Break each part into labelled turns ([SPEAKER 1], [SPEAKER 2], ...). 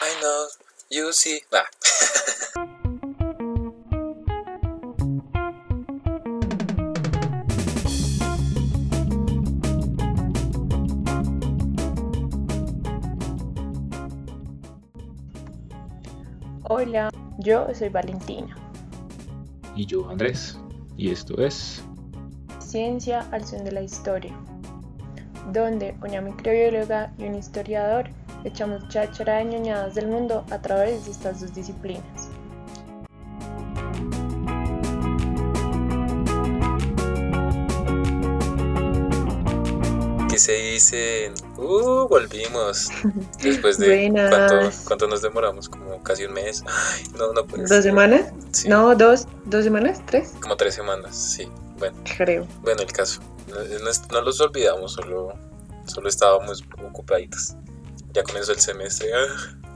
[SPEAKER 1] I know, you see. Ah.
[SPEAKER 2] Hola, yo soy Valentina.
[SPEAKER 3] Y yo, Andrés. Y esto es
[SPEAKER 2] Ciencia al son de la historia, donde una microbióloga y un historiador echamos cháchara de ñoñadas del mundo a través de estas dos disciplinas.
[SPEAKER 1] ¿Qué se dice? Uh, volvimos. Después de. ¿cuánto, cuánto nos demoramos, como casi un mes. Ay, no, no puede
[SPEAKER 2] ¿Dos semanas?
[SPEAKER 1] Sí,
[SPEAKER 2] No, dos, dos semanas, tres,
[SPEAKER 1] como tres semanas, sí. Bueno,
[SPEAKER 2] creo.
[SPEAKER 1] bueno, el caso. No, no no los olvidamos, solo, solo estábamos ocupaditos. Ya comenzó el semestre ah,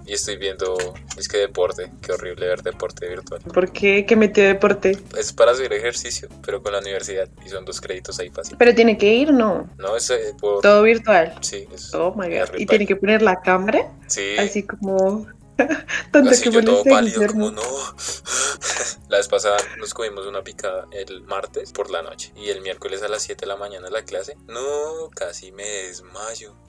[SPEAKER 1] y estoy viendo, es que deporte, qué horrible ver deporte virtual.
[SPEAKER 2] ¿Por qué? ¿Qué metió deporte?
[SPEAKER 1] Es para hacer ejercicio, pero con la universidad y son dos créditos ahí fácil.
[SPEAKER 2] Pero tiene que ir, no.
[SPEAKER 1] No, es eh, por...
[SPEAKER 2] Todo virtual.
[SPEAKER 1] Sí, es...
[SPEAKER 2] Oh my god. Y tiene que poner la cámara,
[SPEAKER 1] Sí.
[SPEAKER 2] así como. Tanto
[SPEAKER 1] Así
[SPEAKER 2] que
[SPEAKER 1] yo todo pálido, como no. La vez pasada nos comimos una picada el martes por la noche y el miércoles a las 7 de la mañana la clase. No, casi me desmayo.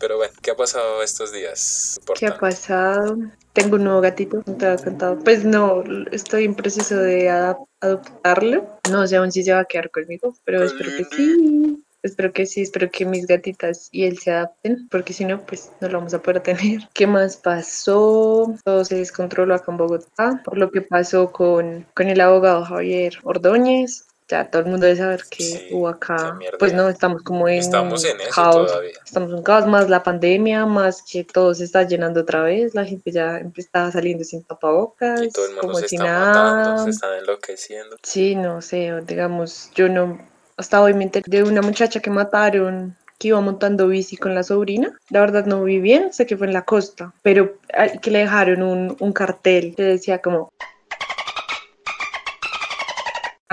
[SPEAKER 1] Pero bueno, ¿qué ha pasado estos días?
[SPEAKER 2] ¿Qué ha pasado? Tengo un nuevo gatito, no te había contado. Pues no, estoy en proceso de adap- adoptarlo. No sé aún si se va a quedar conmigo, pero espero que sí. Espero que sí, espero que mis gatitas y él se adapten, porque si no, pues no lo vamos a poder tener. ¿Qué más pasó? Todo se descontroló acá en Bogotá, por lo que pasó con, con el abogado Javier Ordóñez. Ya todo el mundo debe saber que
[SPEAKER 1] Sí,
[SPEAKER 2] hubo acá. Pues no, estamos como en
[SPEAKER 1] Estamos en eso
[SPEAKER 2] caos.
[SPEAKER 1] todavía.
[SPEAKER 2] Estamos en caos, más la pandemia, más que todo se está llenando otra vez, la gente ya está saliendo sin tapabocas,
[SPEAKER 1] Y todo el mundo
[SPEAKER 2] como
[SPEAKER 1] se
[SPEAKER 2] si
[SPEAKER 1] está matando,
[SPEAKER 2] nada.
[SPEAKER 1] se están enloqueciendo.
[SPEAKER 2] Sí, no sé, digamos, yo no, hasta hoy me enteré de una muchacha que mataron, que iba montando bici con la sobrina. La verdad no vi bien, sé que fue en la costa, pero ah, que le dejaron un, un cartel que decía como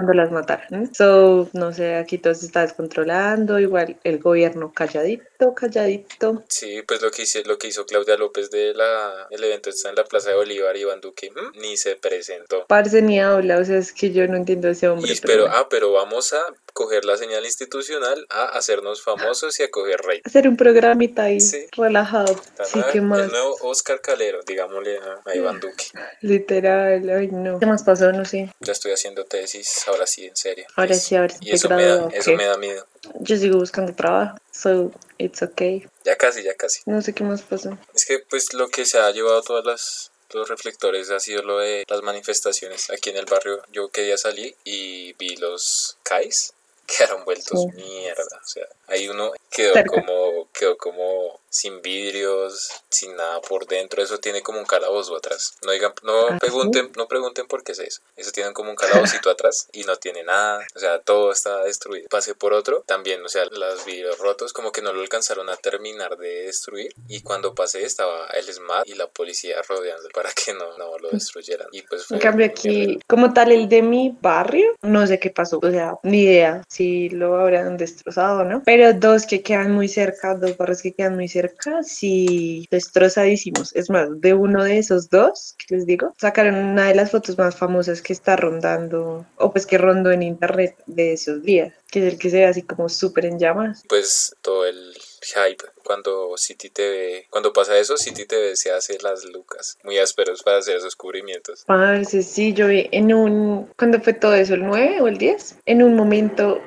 [SPEAKER 2] cuando las mataron. So, no sé, aquí todo se está descontrolando, igual el gobierno calladito, calladito.
[SPEAKER 1] Sí, pues lo que hizo, lo que hizo Claudia López de la el evento está en la Plaza de Bolívar y Iván Duque mm, ni se presentó.
[SPEAKER 2] Parce ni habla, o sea, es que yo no entiendo a ese hombre.
[SPEAKER 1] Y
[SPEAKER 2] pero
[SPEAKER 1] pero,
[SPEAKER 2] bueno.
[SPEAKER 1] ah, pero vamos a coger la señal institucional a hacernos famosos y a coger rey.
[SPEAKER 2] Hacer un programita ahí,
[SPEAKER 1] Sí.
[SPEAKER 2] relajado. Sí, qué
[SPEAKER 1] El
[SPEAKER 2] más.
[SPEAKER 1] nuevo Oscar Calero, digámosle a, Iván Duque.
[SPEAKER 2] Literal, ay no. ¿Qué más pasó? No sé.
[SPEAKER 1] Ya estoy haciendo tesis, ahora sí, en serio.
[SPEAKER 2] Ahora sí, a ver si
[SPEAKER 1] Y eso me da,
[SPEAKER 2] gradúas,
[SPEAKER 1] eso me da miedo.
[SPEAKER 2] Yo sigo buscando trabajo, so it's okay.
[SPEAKER 1] Ya casi, ya casi.
[SPEAKER 2] No sé qué más pasó.
[SPEAKER 1] Es que pues lo que se ha llevado todas las los reflectores ha sido lo de las manifestaciones aquí en el barrio. Yo quería salir y vi los CAIs quedaron vueltos
[SPEAKER 2] Sí.
[SPEAKER 1] mierda. O sea, ahí uno quedó
[SPEAKER 2] Cerca.
[SPEAKER 1] como, quedó como sin vidrios, sin nada por dentro. Eso tiene como un calabozo atrás. No digan, no
[SPEAKER 2] ¿Ah,
[SPEAKER 1] pregunten, no pregunten por qué es eso. Eso tiene como un calabocito atrás y no tiene nada. O sea, todo está destruido. Pasé por otro, también, o sea, los vidrios rotos, como que no lo alcanzaron a terminar de destruir. Y cuando pasé estaba el SMAT y la policía rodeando para que no, no lo destruyeran. Y pues fue
[SPEAKER 2] En cambio aquí, como tal, el de mi barrio, no sé qué pasó, o sea, ni idea si lo habrán destrozado no. Pero dos que quedan muy cerca, dos barrios que quedan muy cerca, sí, destrozadísimos. Es más, de uno de esos dos, que les digo, sacaron una de las fotos más famosas que está rondando, o pues que rondó en internet de esos días, que es el que se ve así como súper en llamas.
[SPEAKER 1] pues todo el hype cuando City TV, cuando pasa eso, City TV se hace las lucas muy ásperos para hacer esos cubrimientos.
[SPEAKER 2] Parce, sí, yo vi en un, ¿cuándo fue todo eso? ¿El 9 o el 10? En un momento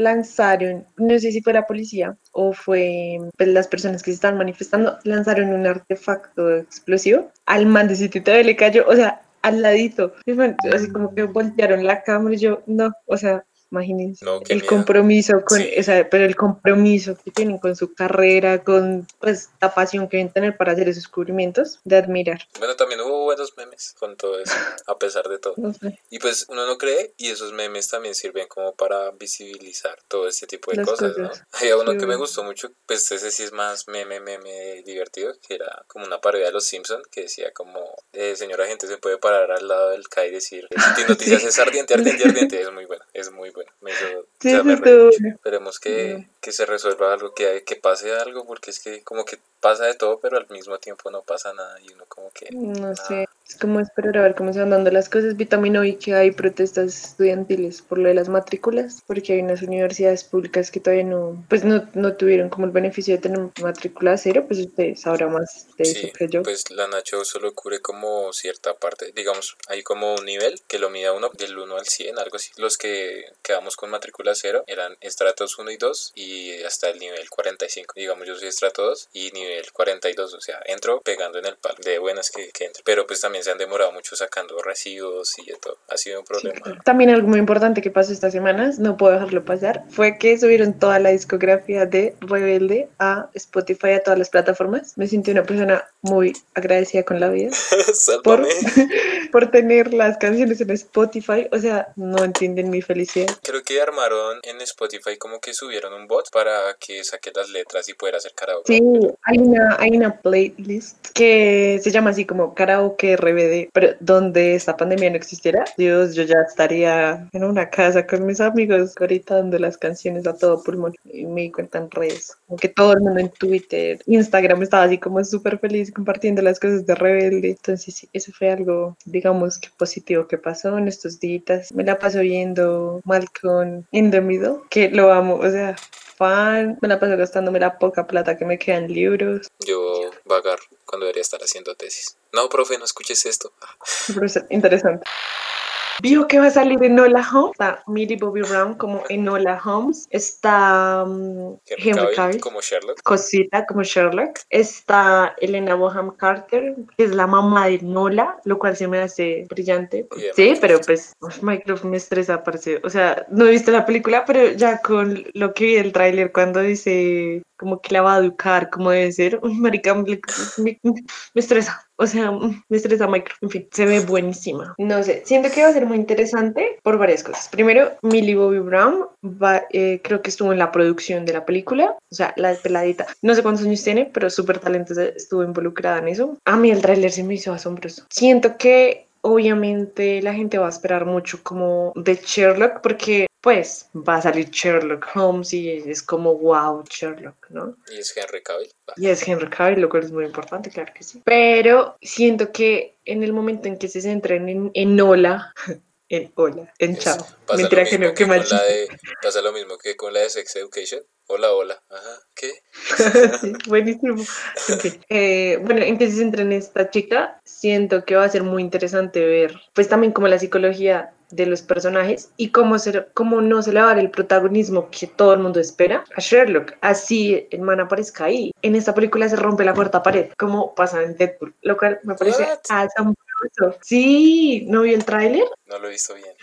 [SPEAKER 2] lanzaron, no sé si fue la policía o fue pues, las personas que se estaban manifestando, lanzaron un artefacto explosivo. Al man de City le cayó, o sea, al ladito. Así como que voltearon la cámara y yo, no, o sea, imagínense.
[SPEAKER 1] No,
[SPEAKER 2] el
[SPEAKER 1] miedo.
[SPEAKER 2] compromiso con,
[SPEAKER 1] Sí.
[SPEAKER 2] o sea, pero el compromiso que tienen con su carrera, con pues la pasión que deben tener para hacer esos cubrimientos, de admirar.
[SPEAKER 1] Bueno, también hubo buenos memes con todo eso, a pesar de todo.
[SPEAKER 2] No sé.
[SPEAKER 1] Y pues uno no cree y esos memes también sirven como para visibilizar todo este tipo de
[SPEAKER 2] Las
[SPEAKER 1] cosas,
[SPEAKER 2] cosas.
[SPEAKER 1] ¿no? Había uno
[SPEAKER 2] Sí,
[SPEAKER 1] que me gustó mucho, pues ese sí es más meme, meme divertido, que era como una parodia de los Simpsons que decía como, eh, señora gente se puede parar al lado del K y decir, City Noticias
[SPEAKER 2] Sí.
[SPEAKER 1] es ardiente, ardiente, ardiente, es muy bueno, es muy bueno.
[SPEAKER 2] Sí,
[SPEAKER 1] o sea,
[SPEAKER 2] eso
[SPEAKER 1] me. Esperemos que, que se resuelva algo, que, que pase algo, porque es que como que pasa de todo, pero al mismo tiempo no pasa nada y uno como que...
[SPEAKER 2] No sé, es como esperar a ver cómo se van dando las cosas. Vi también hoy que hay protestas estudiantiles por lo de las matrículas, porque hay unas universidades públicas que todavía no, pues no, no tuvieron como el beneficio de tener matrícula cero, pues usted sabrá más de eso
[SPEAKER 1] Sí,
[SPEAKER 2] que yo.
[SPEAKER 1] pues la Nacho solo cubre como cierta parte, digamos, hay como un nivel que lo mida uno del 1 al 100, algo así. Los que quedamos con matrícula cero eran estratos 1 y 2 y hasta el nivel 45. Digamos, yo soy estrato 2 y nivel 42, o sea, entro pegando en el palo de buenas que, que entro. Pero pues también se han demorado mucho sacando residuos y de todo. Ha sido un problema.
[SPEAKER 2] También algo muy importante que pasó estas semanas, no puedo dejarlo pasar, fue que subieron toda la discografía de Rebelde a Spotify, a todas las plataformas. Me sentí una persona muy agradecida con la vida por, por tener las canciones en Spotify. O sea, no entienden mi felicidad.
[SPEAKER 1] Creo que armaron en Spotify como que subieron un bot para que saque las letras y pudiera hacer karaoke.
[SPEAKER 2] Sí, hay una, hay una playlist que se llama así como Karaoke RBD, pero donde esta pandemia no existiera, Dios, yo ya estaría en una casa con mis amigos ahorita dando las canciones a todo pulmón. Y me di cuenta en redes, como que todo el mundo en Twitter, Instagram estaba así como súper feliz compartiendo las cosas de Rebelde, entonces sí, eso fue algo, digamos que positivo que pasó en estos días, me la paso viendo Malcolm in the Middle, que lo amo, o sea, fan, me la paso gastándome la poca plata que me queda en libros.
[SPEAKER 1] Yo vagar cuando debería estar haciendo tesis. No, profe, no escuches esto.
[SPEAKER 2] Interesante. Vio que va a salir Enola Holmes. Está Millie Bobby Brown como Enola Holmes. Está um,
[SPEAKER 1] Henry
[SPEAKER 2] Henry
[SPEAKER 1] Cavill como Sherlock.
[SPEAKER 2] Cosita como Sherlock. Está Elena Bonham Carter, que es la mamá de Nola, lo cual se me hace brillante. Sí,
[SPEAKER 1] Minecraft.
[SPEAKER 2] pero pues Minecraft me estresa, parece. O sea, no he visto la película, pero ya con lo que vi del tráiler cuando dice como que la va a educar como debe ser, uy, marica, me, me- me estresa. O sea, mm, me estresa Minecraft. En fin, se ve buenísima. No sé, siento que va a ser muy interesante por varias cosas. Primero, Millie Bobby Brown va, eh, creo que estuvo en la producción de la película, o sea, la peladita. No sé cuántos años tiene, pero súper talentosa, estuvo involucrada en eso. A mí el tráiler se me hizo asombroso. Siento que obviamente la gente va a esperar mucho como de Sherlock porque pues va a salir Sherlock Holmes y es como wow Sherlock, ¿no?
[SPEAKER 1] Y es Henry Cavill.
[SPEAKER 2] Y es Henry Cavill, lo cual es muy importante, claro que sí. Pero siento que en el momento en que se centren en, en Hola, en Hola, en
[SPEAKER 1] es-
[SPEAKER 2] Chao. Mentira que no, machista.
[SPEAKER 1] de, pasa lo mismo que con la de Sex Education. Hola, hola. Ajá. ¿Qué?
[SPEAKER 2] Sí, buenísimo. Eh, bueno, en que se centra en esta chica, siento que va a ser muy interesante ver, pues también como la psicología de los personajes y cómo, se, cómo no se le va a dar el protagonismo que todo el mundo espera a Sherlock. Así el man aparezca ahí. En esta película se rompe la cuarta pared, como pasa en Deadpool, lo cual me parece asombroso. Sí, ¿no vi el tráiler?
[SPEAKER 1] No lo visto bien.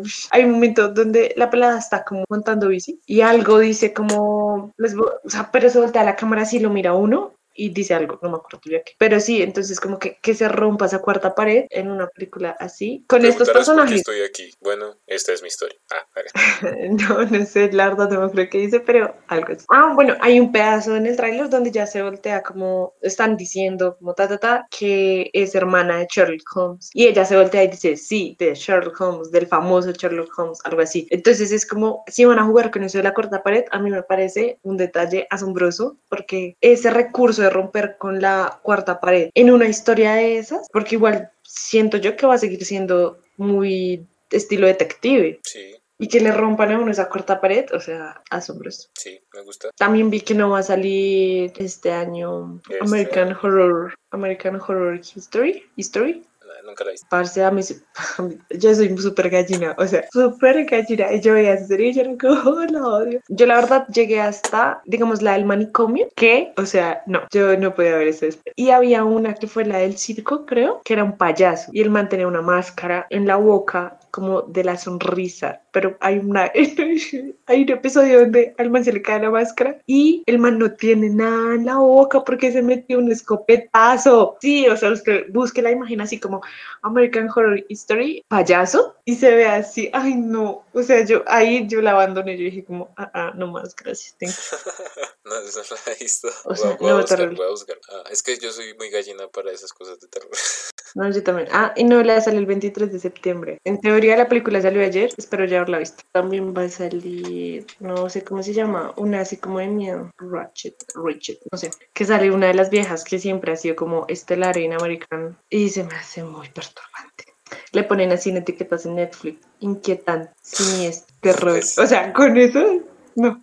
[SPEAKER 2] Ush. Hay un momento donde la pelada está como montando bici y algo dice como, les o sea, pero se voltea la cámara así lo mira uno y dice algo, no me acuerdo ya qué. Pero sí, entonces como que, que se rompa esa cuarta pared en una película así, con estos personajes.
[SPEAKER 1] estoy aquí. Bueno, esta es mi historia. Ah, vale.
[SPEAKER 2] No, no sé, la verdad no me acuerdo qué dice, pero algo así. Ah, bueno, hay un pedazo en el tráiler donde ya se voltea como, están diciendo como ta, ta, ta, que es hermana de Sherlock Holmes. Y ella se voltea y dice, sí, de Sherlock Holmes, del famoso Sherlock Holmes, algo así. Entonces es como, si van a jugar con eso de la cuarta pared, a mí me parece un detalle asombroso, porque ese recurso de romper con la cuarta pared en una historia de esas, porque igual siento yo que va a seguir siendo muy estilo detective
[SPEAKER 1] Sí,
[SPEAKER 2] y que le rompan a uno esa cuarta pared, o sea, asombroso.
[SPEAKER 1] sí, me gusta.
[SPEAKER 2] También vi que no va a salir este año
[SPEAKER 1] Este
[SPEAKER 2] American Horror, American Horror History, History.
[SPEAKER 1] Nunca la he visto.
[SPEAKER 2] Parce, a mí, yo soy súper gallina, o sea, súper gallina. Y yo veía esa serie y yo era como, "Oh, la odio. Yo la verdad llegué hasta, digamos, la del manicomio, que, o sea, no, yo no podía ver eso. Y había una que fue la del circo, creo, que era un payaso. Y el man tenía una máscara en la boca como de la sonrisa, pero hay una hay un episodio donde al man se le cae la máscara y el man no tiene nada en la boca porque se metió un escopetazo. Sí, o sea, usted busque la imagen así como American Horror History, payaso, y se ve así, ay no, o sea, yo ahí yo la abandoné, yo dije como, ah, ah, no más, gracias, thank you.
[SPEAKER 1] No, eso no la he visto.
[SPEAKER 2] O
[SPEAKER 1] Voy a-
[SPEAKER 2] sea,
[SPEAKER 1] voy a
[SPEAKER 2] no,
[SPEAKER 1] buscar, voy a buscar. Ah, es que yo soy muy gallina para esas cosas de terror.
[SPEAKER 2] No, yo también. Ah, y no, la sale el 23 de septiembre. En teoría la película salió ayer, espero ya haberla visto. También va a salir, no sé cómo se llama, una así como de miedo, Ratchet, Ratchet, no sé, que sale una de las viejas que siempre ha sido como estelar en American y se me hace muy perturbante. Le ponen así en etiquetas en Netflix, inquietante, siniestro, terror. O sea, con eso, no.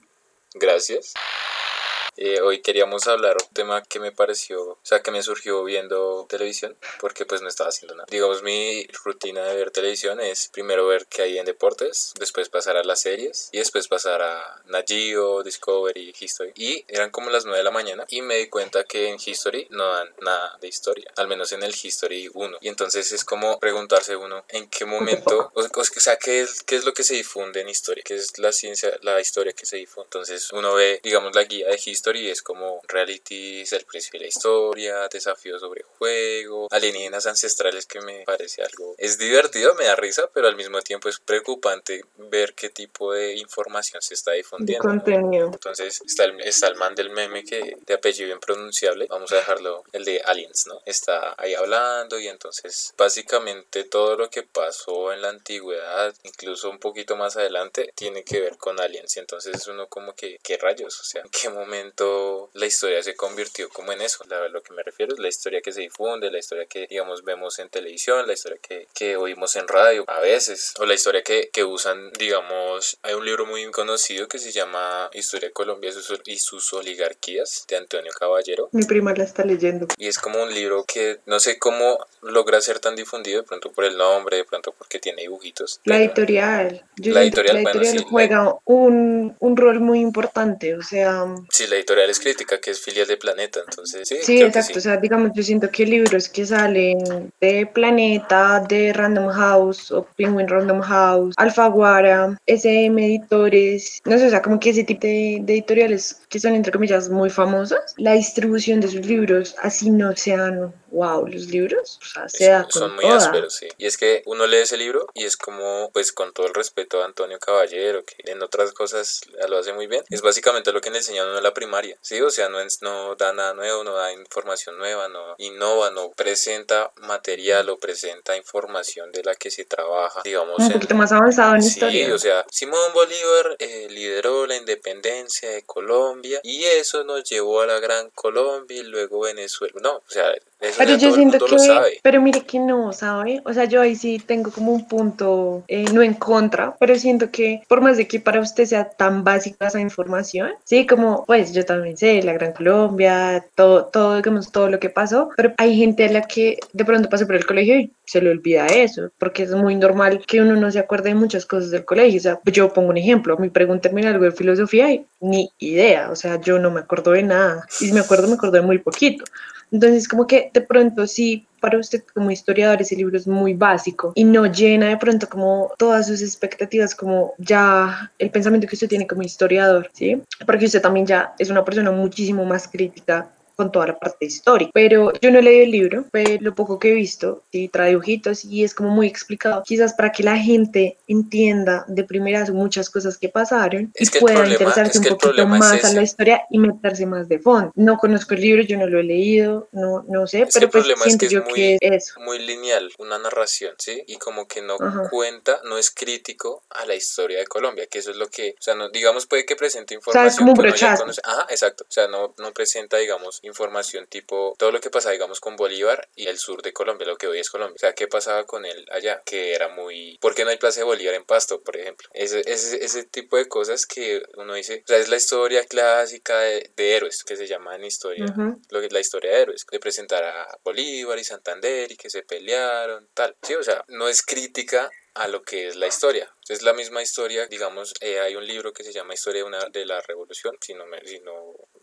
[SPEAKER 1] Gracias. Eh, hoy queríamos hablar un tema que me pareció, o sea, que me surgió viendo televisión, porque pues no estaba haciendo nada. Digamos, mi rutina de ver televisión es primero ver qué hay en deportes, después pasar a las series y después pasar a Nat Geo, Discovery, History. Y eran como las 9 de la mañana y me di cuenta que en History no dan nada de historia, al menos en el History 1. Y entonces es como preguntarse uno en qué momento, o, o sea, ¿qué es, qué es lo que se difunde en historia, qué es la ciencia, la historia que se difunde. Entonces uno ve, digamos, la guía de History y es como realities, el precio de la historia, desafíos sobre juego, alienígenas ancestrales que me parece algo. Es divertido, me da risa, pero al mismo tiempo es preocupante ver qué tipo de información se está difundiendo. ¿no?
[SPEAKER 2] contenido.
[SPEAKER 1] Entonces está el, está el man del meme que de apellido impronunciable, vamos a dejarlo, el de Aliens, ¿no? Está ahí hablando y entonces básicamente todo lo que pasó en la antigüedad, incluso un poquito más adelante, tiene que ver con aliens. Y entonces uno como que, ¿qué rayos? O sea, ¿en qué momento la historia se convirtió como en eso? La, lo que me refiero es la historia que se difunde, la historia que, digamos, vemos en televisión, la historia que, que oímos en radio a veces, o la historia que, que usan, digamos, hay un libro muy conocido que se llama Historia de Colombia y sus, oligarquías de Antonio Caballero.
[SPEAKER 2] Mi prima la está leyendo.
[SPEAKER 1] Y es como un libro que no sé cómo logra ser tan difundido, de pronto por el nombre, de pronto porque tiene dibujitos.
[SPEAKER 2] La editorial. Yo
[SPEAKER 1] La editorial,
[SPEAKER 2] la
[SPEAKER 1] bueno,
[SPEAKER 2] editorial
[SPEAKER 1] sí, la-
[SPEAKER 2] juega un, un rol muy importante. O sea,
[SPEAKER 1] Sí, la editorial es crítica, que es filial de Planeta, entonces sí.
[SPEAKER 2] sí, exacto. O sea, digamos, yo siento que libros que salen de Planeta, de Random House o Penguin Random House, Alfaguara, SM Editores, no sé, o sea, como que ese tipo de, de editoriales que son, entre comillas, muy famosas, la distribución de sus libros, así no sean, wow, los libros, o sea, se da
[SPEAKER 1] son, son muy
[SPEAKER 2] toda.
[SPEAKER 1] ásperos, sí. Y es que uno lee ese libro y es como, pues con todo el respeto a Antonio Caballero, que en otras cosas lo hace muy bien, es básicamente lo que le enseñaron en la primaria, ¿sí? O sea, no, no da nada nuevo, no da información nueva, no innova, no presenta material o presenta información de la que se trabaja, digamos,
[SPEAKER 2] Un
[SPEAKER 1] en-
[SPEAKER 2] poquito más avanzado en
[SPEAKER 1] Sí,
[SPEAKER 2] historia.
[SPEAKER 1] o sea, Simón Bolívar eh, lideró la independencia de Colombia y eso nos llevó a la Gran Colombia y luego Venezuela. No, o sea, eso
[SPEAKER 2] Pero yo siento que,
[SPEAKER 1] sabe.
[SPEAKER 2] pero mire que no, ¿sabe? O sea, yo ahí sí tengo como un punto, eh, no en contra, pero siento que por más de que para usted sea tan básica esa información, sí, como, pues yo también sé, la Gran Colombia, todo, todo, digamos, todo lo que pasó, pero hay gente a la que de pronto pasa por el colegio y se le olvida eso, porque es muy normal que uno no se acuerde de muchas cosas del colegio. O sea, yo pongo un ejemplo, a mí pregúntenme algo de filosofía y ni idea, o sea, yo no me acuerdo de nada, y si me acuerdo, me acuerdo de muy poquito. Entonces, como que de pronto sí, para usted como historiador ese libro es muy básico y no llena de pronto como todas sus expectativas, como ya el pensamiento que usted tiene como historiador, ¿sí? Porque usted también ya es una persona muchísimo más crítica con toda la parte histórica. Pero yo no he leído el libro, pero lo poco que he visto, sí, trae dibujitos y es como muy explicado, quizás para que la gente entienda de primeras muchas cosas que pasaron
[SPEAKER 1] Es
[SPEAKER 2] y
[SPEAKER 1] que el
[SPEAKER 2] pueda
[SPEAKER 1] problema-
[SPEAKER 2] interesarse
[SPEAKER 1] es que
[SPEAKER 2] un poquito
[SPEAKER 1] problema es
[SPEAKER 2] más a la historia y meterse más de fondo. No conozco el libro, yo no lo he leído, no, no sé, pero pues siento yo
[SPEAKER 1] muy-
[SPEAKER 2] que es eso.
[SPEAKER 1] Muy lineal, una narración, ¿sí? Y como que no
[SPEAKER 2] Ajá.
[SPEAKER 1] cuenta, no es crítico a la historia de Colombia, que eso es lo que, o sea, no, digamos, puede que presente
[SPEAKER 2] sea, es
[SPEAKER 1] información
[SPEAKER 2] como un brochazo.
[SPEAKER 1] conoce. Ajá, exacto. O sea, no, no presenta, digamos, información tipo todo lo que pasa, digamos, con Bolívar y el sur de Colombia, lo que hoy es Colombia. O sea, ¿qué pasaba con él allá? Que era muy... ¿Por qué no hay Plaza de Bolívar en Pasto, por ejemplo? Ese, ese, ese tipo de cosas que uno dice, o sea, es la historia clásica de, de héroes, que se llama en historia
[SPEAKER 2] Ujú.
[SPEAKER 1] lo que es la historia de héroes, de presentar a Bolívar y Santander y que se pelearon, tal. Sí, o sea, no es crítica a lo que es la historia. Es la misma historia, digamos, eh, hay un libro que se llama Historia de, una, de la Revolución, si no, me, si no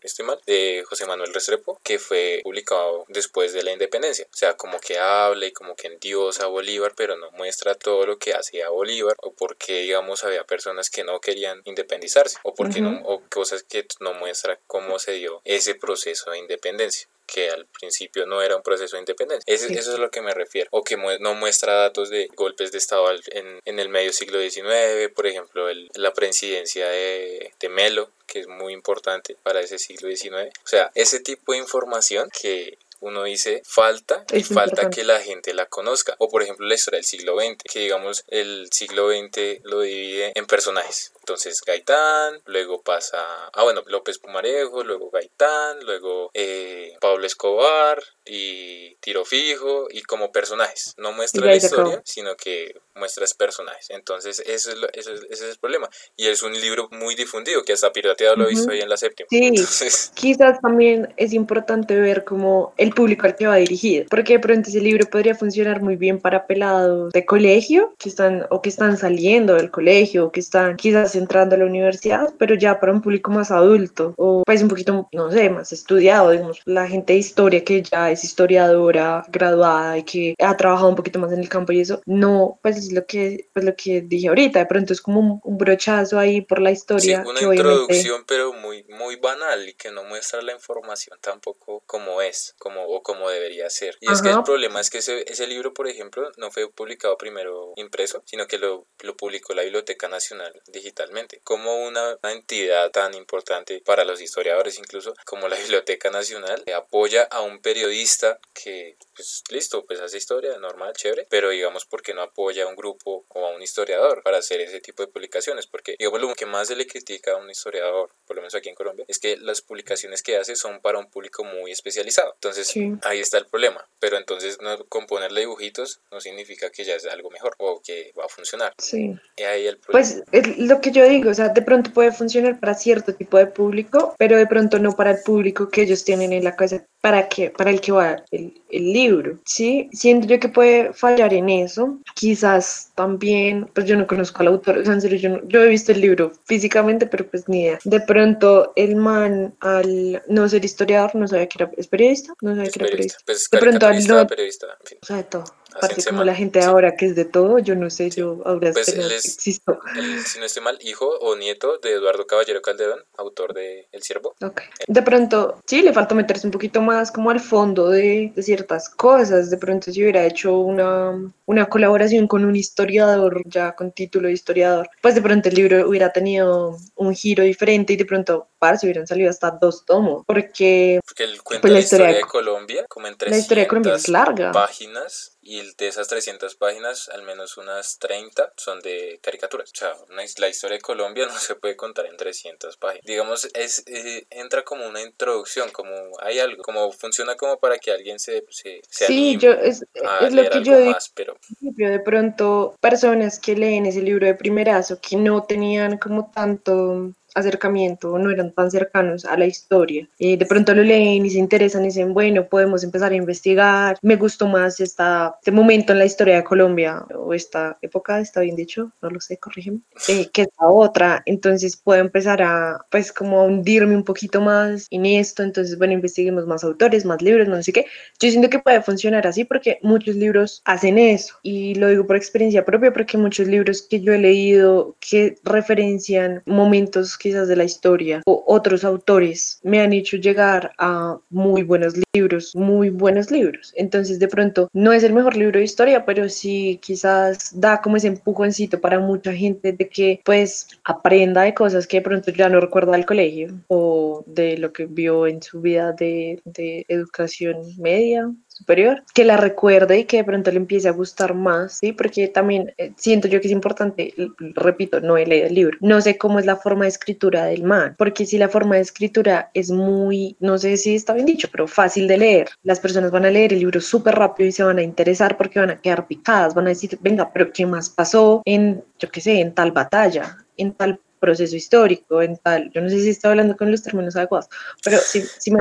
[SPEAKER 1] estoy mal, de José Manuel Restrepo, que fue publicado después de la independencia. O sea, como que habla y como que endiosa a Bolívar, pero no muestra todo lo que hacía Bolívar o porque, digamos, había personas que no querían independizarse o porque no, o cosas que no muestra cómo se dio ese proceso de independencia que al principio no era un proceso de independencia.
[SPEAKER 2] Sí.
[SPEAKER 1] Eso es lo que me refiero. O que mu- no muestra datos de golpes de Estado en, en el medio siglo XIX, por ejemplo, el- la presidencia de, de Melo, que es muy importante para ese siglo XIX. O sea, ese tipo de información que uno dice falta y
[SPEAKER 2] Es
[SPEAKER 1] falta
[SPEAKER 2] importante.
[SPEAKER 1] que la gente la conozca. O por ejemplo la historia del siglo XX, que digamos el siglo XX lo divide en personajes. Entonces Gaitán, luego pasa, ah bueno, López Pumarejo, luego Gaitán, luego eh, Pablo Escobar y Tiro Fijo y como personajes. No muestra la historia, sino que muestras personajes. Entonces ese es, lo- ese es- ese es el problema. Y es un libro muy difundido, que hasta pirateado lo he visto ahí en la séptima.
[SPEAKER 2] Sí.
[SPEAKER 1] Entonces,
[SPEAKER 2] Quizás también es importante ver como el público al que va dirigido, porque de pronto ese libro podría funcionar muy bien para pelados de colegio que están o que están saliendo del colegio o que están quizás entrando a la universidad, pero ya para un público más adulto o pues un poquito, no sé, más estudiado, digamos, la gente de historia que ya es historiadora graduada y que ha trabajado un poquito más en el campo y eso, no, pues es lo que, pues lo que dije ahorita, de pronto es como un, un brochazo ahí por la
[SPEAKER 1] sí,
[SPEAKER 2] historia
[SPEAKER 1] una
[SPEAKER 2] que obviamente...
[SPEAKER 1] introducción, pero muy, muy banal y que no muestra la información tampoco como es, como, o como debería ser. Y es que
[SPEAKER 2] Ajá.
[SPEAKER 1] el problema es que ese, ese libro, por ejemplo, no fue publicado primero impreso, sino que lo, lo publicó la Biblioteca Nacional digitalmente. Como una, una entidad tan importante para los historiadores, incluso como la Biblioteca Nacional, apoya a un periodista que, pues listo, pues hace historia, normal, chévere, pero digamos, ¿por qué no apoya a un grupo o a un historiador para hacer ese tipo de publicaciones? Porque, digamos, lo que más se le critica a un historiador, por lo menos aquí en Colombia, es que las publicaciones que hace son para un público muy especializado. Entonces,
[SPEAKER 2] Sí.
[SPEAKER 1] ahí está el problema. Pero entonces, no, con ponerle dibujitos no significa que ya es algo mejor o que va a funcionar.
[SPEAKER 2] Sí.
[SPEAKER 1] Y ahí el problema.
[SPEAKER 2] Pues es lo que yo digo, o sea, de pronto puede funcionar para cierto tipo de público, pero de pronto no para el público que ellos tienen en la cabeza, para que, para el que va el, el libro, ¿sí? Siento yo que puede fallar en eso, quizás también, pues yo no conozco al autor, o sea, en serio, yo, no- yo he visto el libro físicamente, pero pues ni idea. De pronto el man, al no ser historiador, no sabía que era es periodista, no sabía que era
[SPEAKER 1] periodista. Pues
[SPEAKER 2] De pronto al
[SPEAKER 1] periodista, en fin.
[SPEAKER 2] O sea, de todo. Aparte como
[SPEAKER 1] semana,
[SPEAKER 2] la gente
[SPEAKER 1] sí.
[SPEAKER 2] ahora que es de todo, yo no sé,
[SPEAKER 1] Sí.
[SPEAKER 2] yo ahora
[SPEAKER 1] Pues él es-
[SPEAKER 2] existo.
[SPEAKER 1] El, si no estoy mal, hijo o nieto de Eduardo Caballero Calderón, autor de El Ciervo.
[SPEAKER 2] Ok. De pronto, sí, le falta meterse un poquito más como al fondo de, de ciertas cosas. De pronto, si hubiera hecho una, una colaboración con un historiador, ya con título de historiador, pues de pronto el libro hubiera tenido un giro diferente y de pronto, parce, hubieran salido hasta dos tomos. Porque
[SPEAKER 1] Porque él cuenta
[SPEAKER 2] Pues
[SPEAKER 1] la historia,
[SPEAKER 2] historia
[SPEAKER 1] de Colombia como en
[SPEAKER 2] la historia de Colombia
[SPEAKER 1] 300
[SPEAKER 2] es larga.
[SPEAKER 1] páginas y de esas 300 páginas, al menos unas 30 son de caricaturas. O sea, una la historia de Colombia no se puede contar en 300 páginas. Digamos, es, eh, entra como una introducción, como hay algo, como funciona como para que alguien se, se, se
[SPEAKER 2] Sí,
[SPEAKER 1] anime
[SPEAKER 2] yo, es,
[SPEAKER 1] a
[SPEAKER 2] es lo que yo digo.
[SPEAKER 1] más, pero
[SPEAKER 2] de pronto personas que leen ese libro de primerazo que no tenían como tanto acercamiento, no eran tan cercanos a la historia. Eh, de pronto lo leen y se interesan y dicen, bueno, podemos empezar a investigar. Me gustó más esta, este momento en la historia de Colombia o esta época, está bien dicho, no lo sé, corrígeme, eh, que esta otra. Entonces puedo empezar a, pues, como a hundirme un poquito más en esto. Entonces, bueno, investiguemos más autores, más libros, no sé qué. Yo siento que puede funcionar así porque muchos libros hacen eso y lo digo por experiencia propia porque muchos libros que yo he leído que referencian momentos quizás de la historia o otros autores me han hecho llegar a muy buenos libros, muy buenos libros. Entonces de pronto no es el mejor libro de historia, pero sí quizás da como ese empujoncito para mucha gente de que pues aprenda de cosas que de pronto ya no recuerda del colegio o de lo que vio en su vida de, de educación media superior, que la recuerde y que de pronto le empiece a gustar más, ¿sí? Porque también eh, siento yo que es importante, repito, no he leído el libro, no sé cómo es la forma de escritura del man, porque si la forma de escritura es muy, no sé si está bien dicho, pero fácil de leer, las personas van a leer el libro súper rápido y se van a interesar porque van a quedar picadas, van a decir, venga, pero ¿qué más pasó en, yo qué sé, en tal batalla, en tal proceso histórico, en tal, yo no sé si estoy hablando con los términos adecuados, pero sí, sí me,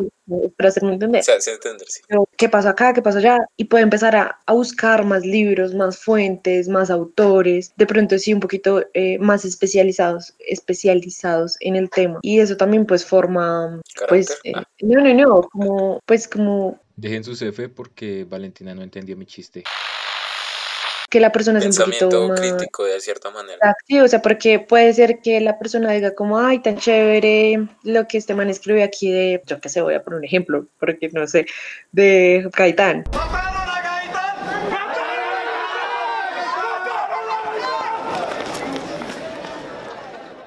[SPEAKER 2] para hacerme entender
[SPEAKER 1] entender, sí.
[SPEAKER 2] pero, qué pasó acá, qué pasó allá, y puede empezar a, a buscar más libros, más fuentes, más autores, de pronto sí un poquito eh, más especializados, especializados en el tema. Y eso también pues forma, pues,
[SPEAKER 1] Carácter.
[SPEAKER 2] eh,
[SPEAKER 1] Ah.
[SPEAKER 2] no, no, no, como, pues como
[SPEAKER 3] Dejen su F porque Valentina no entendió mi chiste.
[SPEAKER 2] Que la persona es un poquito más...
[SPEAKER 1] crítico de cierta manera.
[SPEAKER 2] Sí, o sea, porque puede ser que la persona diga como, ay, tan chévere lo que este man escribe aquí de, yo qué sé, voy a poner un ejemplo, porque no sé, de Gaitán.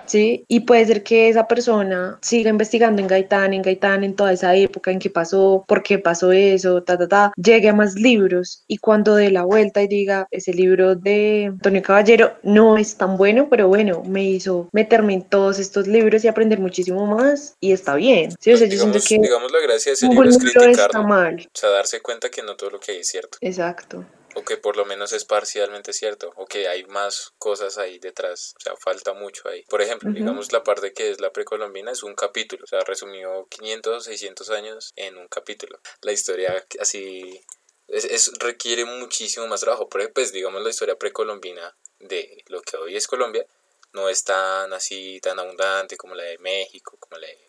[SPEAKER 2] ¿Sí? Y puede ser que esa persona siga investigando en Gaitán, en Gaitán, en toda esa época, en qué pasó, por qué pasó eso, ta, ta, ta, llegue a más libros y cuando dé la vuelta y diga, ese libro de Antonio Caballero no es tan bueno, pero bueno, me hizo meterme en todos estos libros y aprender muchísimo más y está bien. Sí, o sea, yo
[SPEAKER 1] digamos,
[SPEAKER 2] siento que
[SPEAKER 1] digamos la gracia de ese libro es criticarlo.
[SPEAKER 2] está mal.
[SPEAKER 1] O sea, darse cuenta que no todo lo que hay es cierto.
[SPEAKER 2] Exacto.
[SPEAKER 1] O que por lo menos es parcialmente cierto. O que hay más cosas ahí detrás. O sea, falta mucho ahí. Por ejemplo, digamos la parte que es la precolombina es un capítulo. O sea, resumió 500, 600 años en un capítulo. La historia así es, es- requiere muchísimo más trabajo. Porque, pues, digamos, la historia precolombina de lo que hoy es Colombia no es tan así, tan abundante como la de México, como la de,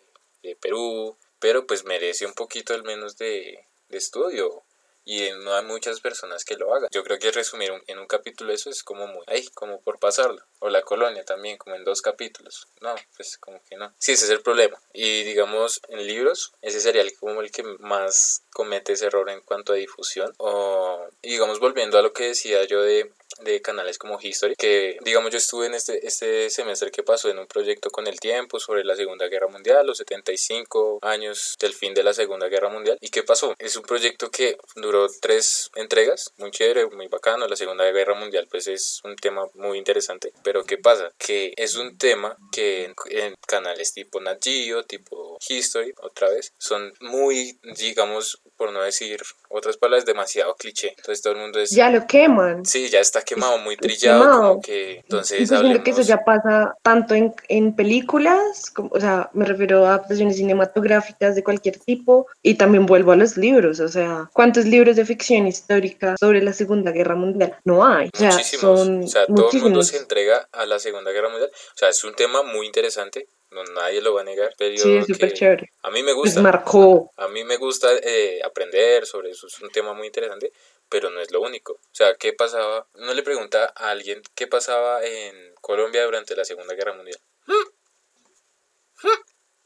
[SPEAKER 1] de Perú, pero pues merece un poquito al menos de, de estudio. Y no hay muchas personas que lo hagan. Yo creo que resumir un- en un capítulo eso es como muy, como por pasarlo. O la colonia también, como en dos capítulos. No, pues como que no. Sí, ese es el problema. Y digamos, en libros, ese sería como el que más comete ese error en cuanto a difusión. O, y digamos, volviendo a lo que decía yo de de canales como History, que digamos yo estuve en este, este semestre que pasó en un proyecto con el tiempo sobre la Segunda Guerra Mundial, los 75 años del fin de la Segunda Guerra Mundial. ¿Y qué pasó? Es un proyecto que duró tres entregas, muy chévere, muy bacano. La Segunda Guerra Mundial pues es un tema muy interesante, pero ¿qué pasa? Que es un tema que en, canales tipo Nat tipo History, otra vez, son muy, digamos, por no decir otras palabras, demasiado cliché. Entonces todo el mundo es...
[SPEAKER 2] Ya lo queman.
[SPEAKER 1] Sí, ya está quemado, muy
[SPEAKER 2] Es
[SPEAKER 1] trillado,
[SPEAKER 2] quemado.
[SPEAKER 1] como que entonces
[SPEAKER 2] siento que eso
[SPEAKER 1] hablemos-
[SPEAKER 2] ya pasa tanto en, en películas, como- o sea, me refiero a adaptaciones cinematográficas de cualquier tipo, y también vuelvo a los libros, o sea, ¿cuántos libros de ficción histórica sobre la Segunda Guerra Mundial? No hay, o sea,
[SPEAKER 1] muchísimos.
[SPEAKER 2] son
[SPEAKER 1] o sea, todo el mundo
[SPEAKER 2] muchísimos.
[SPEAKER 1] se entrega a la Segunda Guerra Mundial. O sea, es un tema muy interesante, no, nadie lo va a negar, pero
[SPEAKER 2] Sí, es súper chévere.
[SPEAKER 1] a mí me
[SPEAKER 2] Pues
[SPEAKER 1] gusta.
[SPEAKER 2] marcó,
[SPEAKER 1] A mí me gusta eh, aprender sobre eso, es un tema muy interesante, pero no es lo único. O sea, ¿qué pasaba? Uno le pregunta a alguien qué pasaba en Colombia durante la Segunda Guerra Mundial.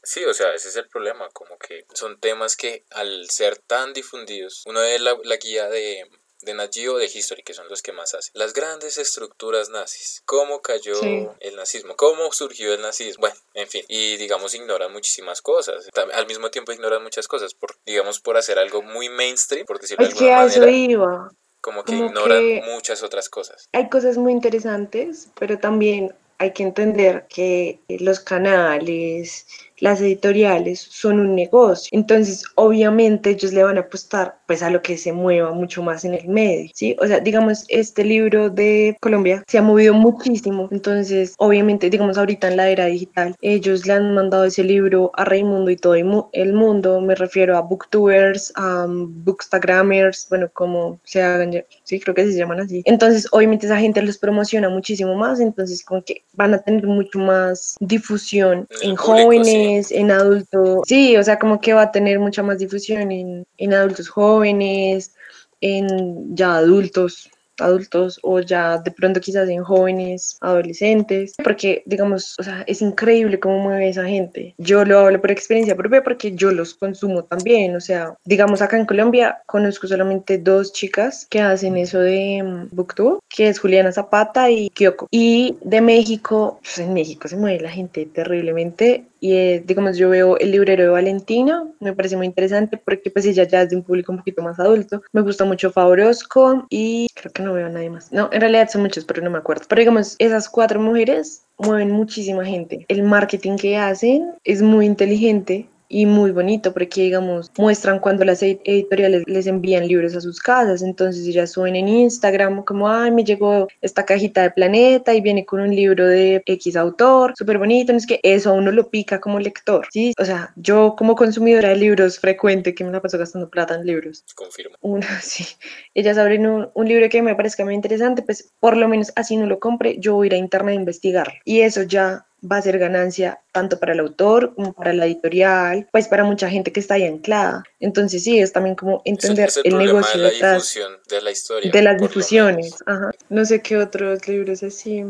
[SPEAKER 1] Sí, o sea, ese es el problema, como que son temas que al ser tan difundidos, uno ve la, la guía de, de Nat Geo, de History, que son los que más hacen. Las grandes estructuras nazis, cómo cayó
[SPEAKER 2] Sí.
[SPEAKER 1] el nazismo, cómo surgió el nazismo, bueno, en fin, y digamos ignoran muchísimas cosas, al mismo tiempo ignoran muchas cosas, por, digamos por hacer algo muy mainstream, por decirlo de
[SPEAKER 2] es que
[SPEAKER 1] alguna
[SPEAKER 2] eso
[SPEAKER 1] manera,
[SPEAKER 2] iba.
[SPEAKER 1] como que
[SPEAKER 2] como
[SPEAKER 1] ignoran
[SPEAKER 2] que-
[SPEAKER 1] muchas otras cosas.
[SPEAKER 2] Hay cosas muy interesantes, pero también hay que entender que los canales, las editoriales son un negocio. Entonces, obviamente ellos le van a apostar pues a lo que se mueva mucho más en el medio, ¿sí? O sea, digamos, este libro de Colombia se ha movido muchísimo. Entonces, obviamente, digamos, ahorita en la era digital, ellos le han mandado ese libro a Raimundo y todo el mu- el mundo. Me refiero a booktubers, a um, bookstagrammers, bueno, como se hagan, sí, creo que se llaman así. Entonces, obviamente esa gente los promociona muchísimo más, entonces como que van a tener mucho más difusión
[SPEAKER 1] En
[SPEAKER 2] en
[SPEAKER 1] público,
[SPEAKER 2] jóvenes, en adultos. Sí, o sea, como que va a tener mucha más difusión en, en adultos jóvenes, en ya adultos adultos o ya de pronto quizás en jóvenes, adolescentes, porque digamos, o sea, es increíble cómo mueve esa gente. Yo lo hablo por experiencia propia porque yo los consumo también, o sea, digamos acá en Colombia conozco solamente dos chicas que hacen eso de um, booktube, que es Juliana Zapata y Kyoko. Y de México, pues en México se mueve la gente terriblemente y eh, digamos yo veo el librero de Valentina, me parece muy interesante porque pues ella ya es de un público un poquito más adulto. Me gusta mucho Favorosco y creo que no veo a nadie más. No, en realidad son muchos, pero no me acuerdo. Pero digamos, esas cuatro mujeres mueven muchísima gente. El marketing que hacen es muy inteligente y muy bonito porque digamos muestran cuando las ed- editoriales les envían libros a sus casas. Entonces ellas suben en Instagram como ay me llegó esta cajita de Planeta y viene con un libro de X autor súper bonito no es que eso a uno lo pica como lector sí o sea yo como consumidora de libros frecuente que me la paso gastando plata en libros.
[SPEAKER 1] Confirmo.
[SPEAKER 2] una, sí, ellas abren un, un libro que me parezca muy interesante, pues por lo menos así no lo compre, yo voy a ir a internet a investigar. Y eso ya va a ser ganancia tanto para el autor como para la editorial, pues para mucha gente que está ahí anclada. Entonces sí, es también como entender
[SPEAKER 1] Es el,
[SPEAKER 2] el, negocio
[SPEAKER 1] de la
[SPEAKER 2] detrás
[SPEAKER 1] de la historia.
[SPEAKER 2] de las difusiones. Ajá. No sé qué otros libros así.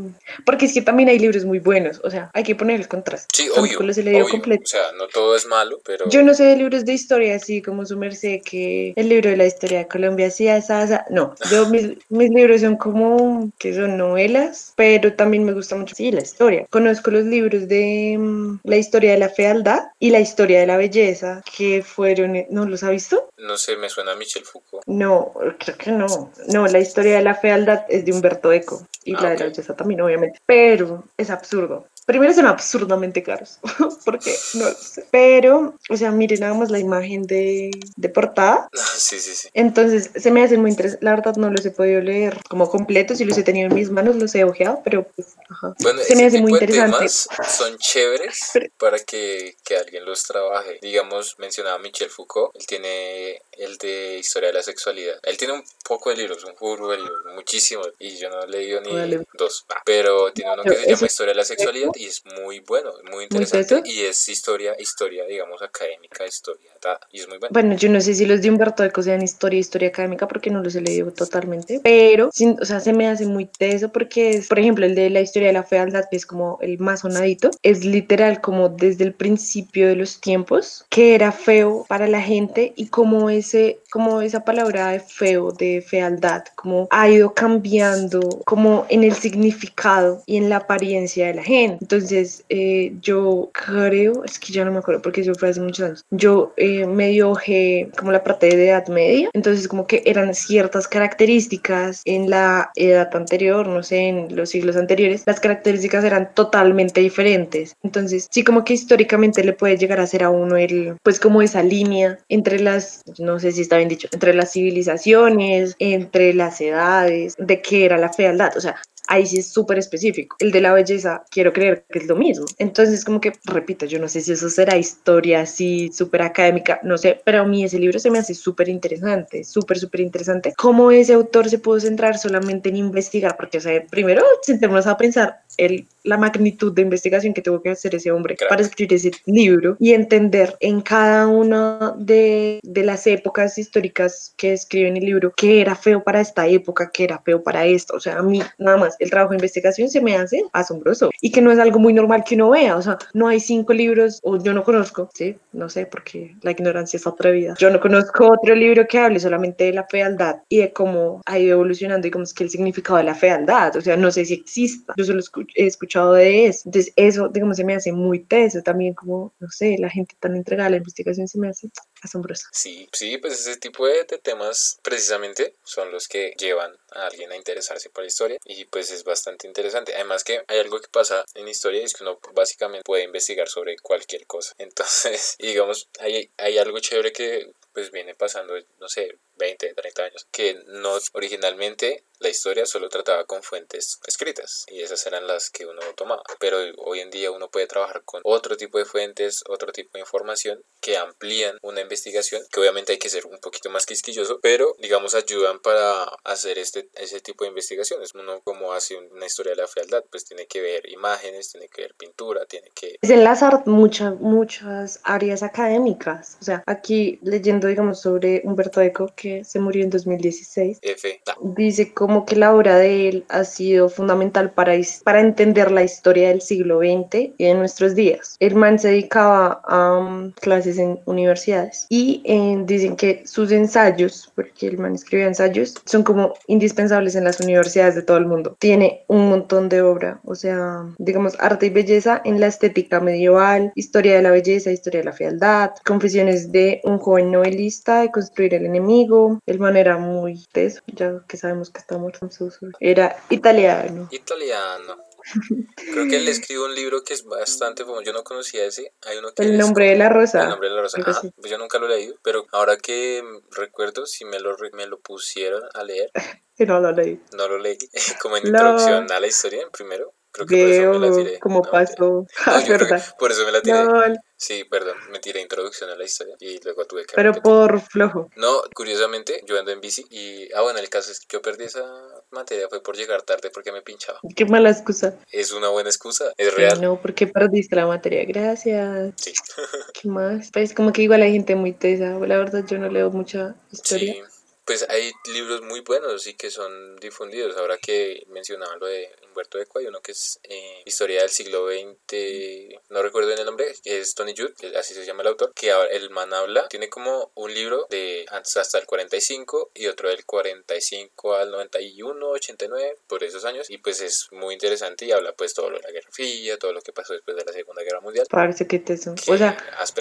[SPEAKER 2] Porque es que también hay libros muy buenos, o sea, hay que poner el contraste.
[SPEAKER 1] Sí, obvio.
[SPEAKER 2] los he leído
[SPEAKER 1] obvio.
[SPEAKER 2] completo.
[SPEAKER 1] O sea, no todo es malo, pero...
[SPEAKER 2] Yo no sé de libros de historia así como su merced, que el libro de la historia de Colombia, así, esa, esa. No, yo mis, mis libros son como que son novelas, pero también me gusta mucho, sí, la historia. Conozco los libros de la historia de la fealdad y la historia de la belleza, que fueron, ¿no los ha visto?
[SPEAKER 1] No sé, me suena a Michel Foucault.
[SPEAKER 2] No, creo que no. No, la historia de la fealdad es de Humberto Eco y
[SPEAKER 1] Ah,
[SPEAKER 2] la de la belleza también, obviamente. Pero es absurdo. Primero son absurdamente caros, porque no lo sé. Pero, o sea, miren nada más la imagen de, de portada.
[SPEAKER 1] sí, sí, sí.
[SPEAKER 2] Entonces, se me hacen muy interesantes. La verdad, no los he podido leer como completos. Si los he tenido en mis manos, los he ojeado, pero pues, ajá.
[SPEAKER 1] Bueno,
[SPEAKER 2] se me hace muy interesante.
[SPEAKER 1] son chéveres
[SPEAKER 2] Pero-
[SPEAKER 1] para que, que alguien los trabaje. Digamos, mencionaba Michel Foucault, él tiene el de Historia de la Sexualidad. Él tiene un poco de libros, un libros, muchísimos, y yo no he leído ni
[SPEAKER 2] Órale.
[SPEAKER 1] dos. Ah, Pero tiene uno que se llama Historia de la Sexualidad y es muy bueno, muy interesante.
[SPEAKER 2] teso?
[SPEAKER 1] y es historia, historia, digamos, académica, historia, y es muy bueno.
[SPEAKER 2] Bueno, yo no sé si los de Humberto Eco sean historia, historia académica, porque no los he leído totalmente, pero, sin- o sea, se me hace muy teso porque es, por ejemplo, el de la historia de la fealdad, que es como el más sonadito, es literal como desde el principio de los tiempos, que era feo para la gente y como ese, como esa palabra de feo, de fealdad, como ha ido cambiando, como en el significado y en la apariencia de la gente. Entonces, eh, yo creo, es que ya no me acuerdo porque eso fue hace muchos años, yo eh, medio ojé como la parte de edad media, entonces como que eran ciertas características en la edad anterior, no sé, en los siglos anteriores, las características eran totalmente diferentes. Entonces, sí como que históricamente le puede llegar a ser a uno el, pues como esa línea entre las, no sé si está bien dicho, entre las civilizaciones, entre las edades, de qué era la fealdad, o sea, ahí sí es súper específico. El de la belleza, quiero creer que es lo mismo. Entonces, como que, repito, yo no sé si eso será historia así súper académica, no sé, pero a mí ese libro se me hace súper interesante, súper, súper interesante. ¿Cómo ese autor se pudo centrar solamente en investigar? Porque, o sea, primero, sentémonos a pensar el, la magnitud de investigación que tuvo que hacer ese hombre para escribir ese libro y entender en cada una de, de las épocas históricas que escribe en el libro qué era feo para esta época, qué era feo para esta. O sea, a mí nada más el trabajo de investigación se me hace asombroso y que no es algo muy normal que uno vea. O sea, no hay cinco libros, o yo no conozco, sí, no sé, porque la ignorancia es atrevida. Yo no conozco otro libro que hable solamente de la fealdad y de cómo ha ido evolucionando, digamos que el significado de la fealdad. O sea, no sé si exista. Yo solo escu- he escuchado de eso. Entonces, eso, digamos, se me hace muy teso también, como, no sé, la gente tan entregada a la investigación se me hace asombrosa.
[SPEAKER 1] Sí, sí, pues ese tipo de, de temas precisamente son los que llevan a alguien a interesarse por la historia y pues es bastante interesante. Además que hay algo que pasa en historia y es que uno básicamente puede investigar sobre cualquier cosa. Entonces, digamos, hay, hay algo chévere que pues viene pasando, no sé, 20, 30 años, que no originalmente la historia solo trataba con fuentes escritas y esas eran las que uno tomaba. Pero hoy en día uno puede trabajar con otro tipo de fuentes, otro tipo de información que amplían una investigación, que obviamente hay que ser un poquito más quisquilloso, pero digamos ayudan para hacer este, ese tipo de investigaciones. Uno como hace una historia de la fealdad, pues tiene que ver imágenes, tiene que ver pintura, tiene que...
[SPEAKER 2] Es enlazar muchas, muchas áreas académicas. O sea, aquí leyendo, digamos, sobre Humberto Eco, que se murió en 2016,
[SPEAKER 1] F, ah,
[SPEAKER 2] dice como que la obra de él ha sido fundamental para, para entender la historia del siglo XX y de nuestros días. El man se dedicaba a um, clases en universidades y eh, dicen que sus ensayos, porque el man escribía ensayos, son como indispensables en las universidades de todo el mundo. Tiene un montón de obra, o sea, digamos, arte y belleza en la estética medieval, historia de la belleza, historia de la fealdad, confesiones de un joven novelista de construir el enemigo. El man era muy teso, ya que sabemos que está so sorry. Era italiano.
[SPEAKER 1] italiano. Creo que él escribe un libro que es bastante famoso. Yo no conocía ese. Hay uno que
[SPEAKER 2] El nombre de la rosa.
[SPEAKER 1] El nombre de la rosa. Ajá, pues yo nunca lo he leído, pero ahora que recuerdo, si me lo, me lo pusieron a leer,
[SPEAKER 2] Que no lo leí.
[SPEAKER 1] no lo leí, como en
[SPEAKER 2] No.
[SPEAKER 1] introducción a la historia, en primero, Creo que por eso me la
[SPEAKER 2] Veo
[SPEAKER 1] tiré.
[SPEAKER 2] cómo
[SPEAKER 1] No. No,
[SPEAKER 2] Ah,
[SPEAKER 1] que
[SPEAKER 2] verdad.
[SPEAKER 1] por eso me la tiré.
[SPEAKER 2] No,
[SPEAKER 1] Sí, perdón, me tiré introducción a la historia y luego tuve que
[SPEAKER 2] pero
[SPEAKER 1] repetir.
[SPEAKER 2] por flojo.
[SPEAKER 1] No, curiosamente, yo ando en bici y, ah, bueno, el caso es que yo perdí esa materia fue por llegar tarde porque me pinchaba.
[SPEAKER 2] Qué mala excusa.
[SPEAKER 1] Es una buena excusa, es real.
[SPEAKER 2] No, porque perdiste la materia. Gracias.
[SPEAKER 1] Sí.
[SPEAKER 2] ¿Qué más? Pues como que igual hay gente muy tesa. La verdad yo no leo mucha historia.
[SPEAKER 1] Sí, pues hay libros muy buenos y que son difundidos. Ahora que mencionaba lo de Humberto Eco, hay uno que es eh, Historia del siglo XX, no recuerdo bien el nombre, es Tony Judd, así se llama el autor, que el man habla, tiene como un libro de antes hasta el 45 y otro del 45 al 91, 89, por esos años, y pues es muy interesante y habla pues todo lo de la Guerra Fría, todo lo que pasó después de la Segunda Guerra Mundial.
[SPEAKER 2] Parece que teso.
[SPEAKER 1] que
[SPEAKER 2] O sea,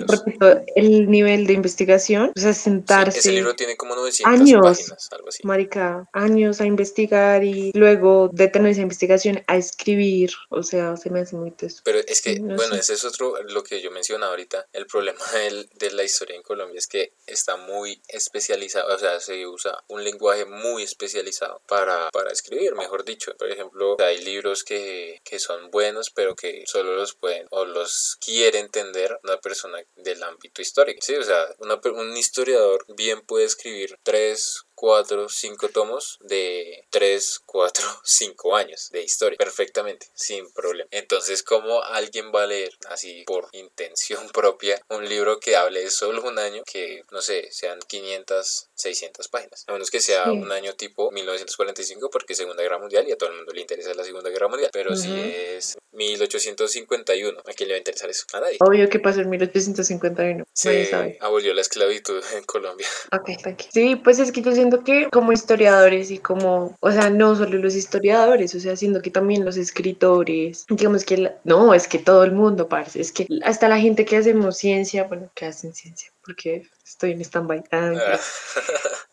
[SPEAKER 2] repito, el nivel de investigación, o sea,
[SPEAKER 1] Sí,
[SPEAKER 2] sentarse.
[SPEAKER 1] ese libro tiene como 900
[SPEAKER 2] años.
[SPEAKER 1] páginas, algo así.
[SPEAKER 2] marica, años a investigar y luego detener esa investigación a escribir, o sea, se me hace muy teso.
[SPEAKER 1] Pero es que,
[SPEAKER 2] No
[SPEAKER 1] bueno,
[SPEAKER 2] sé.
[SPEAKER 1] ese es otro, lo que yo mencionaba ahorita, el problema del- de la historia en Colombia es que está muy especializado, o sea, se usa un lenguaje muy especializado para, para escribir, mejor dicho. Por ejemplo, hay libros que, que son buenos, pero que solo los pueden o los quiere entender una persona del ámbito histórico. Sí, o sea, una un historiador bien puede escribir tres, cuatro, cinco tomos de tres, cuatro, cinco años de historia perfectamente, sin problema. Entonces, ¿cómo alguien va a leer así por intención propia un libro que hable de solo un año que, no sé, sean 500, 600 páginas? A menos que sea
[SPEAKER 2] Sí.
[SPEAKER 1] un año tipo 1945 porque Segunda Guerra Mundial y a todo el mundo le interesa la Segunda Guerra Mundial. Pero si
[SPEAKER 2] Ujú.
[SPEAKER 1] es 1851, ¿a quién le va a interesar eso? A nadie.
[SPEAKER 2] Obvio que pasó en 1851, nadie
[SPEAKER 1] Se abolió la esclavitud en Colombia.
[SPEAKER 2] Ok, tranqui. Sí, pues es que yo siento que como historiadores y como, o sea, no solo los historiadores, o sea, siento que también los escritores, digamos que, la- no, es que todo el mundo, parce, es que hasta la gente que hacemos ciencia, bueno, que hacen ciencia, porque estoy en stand-by. Ah, mentira.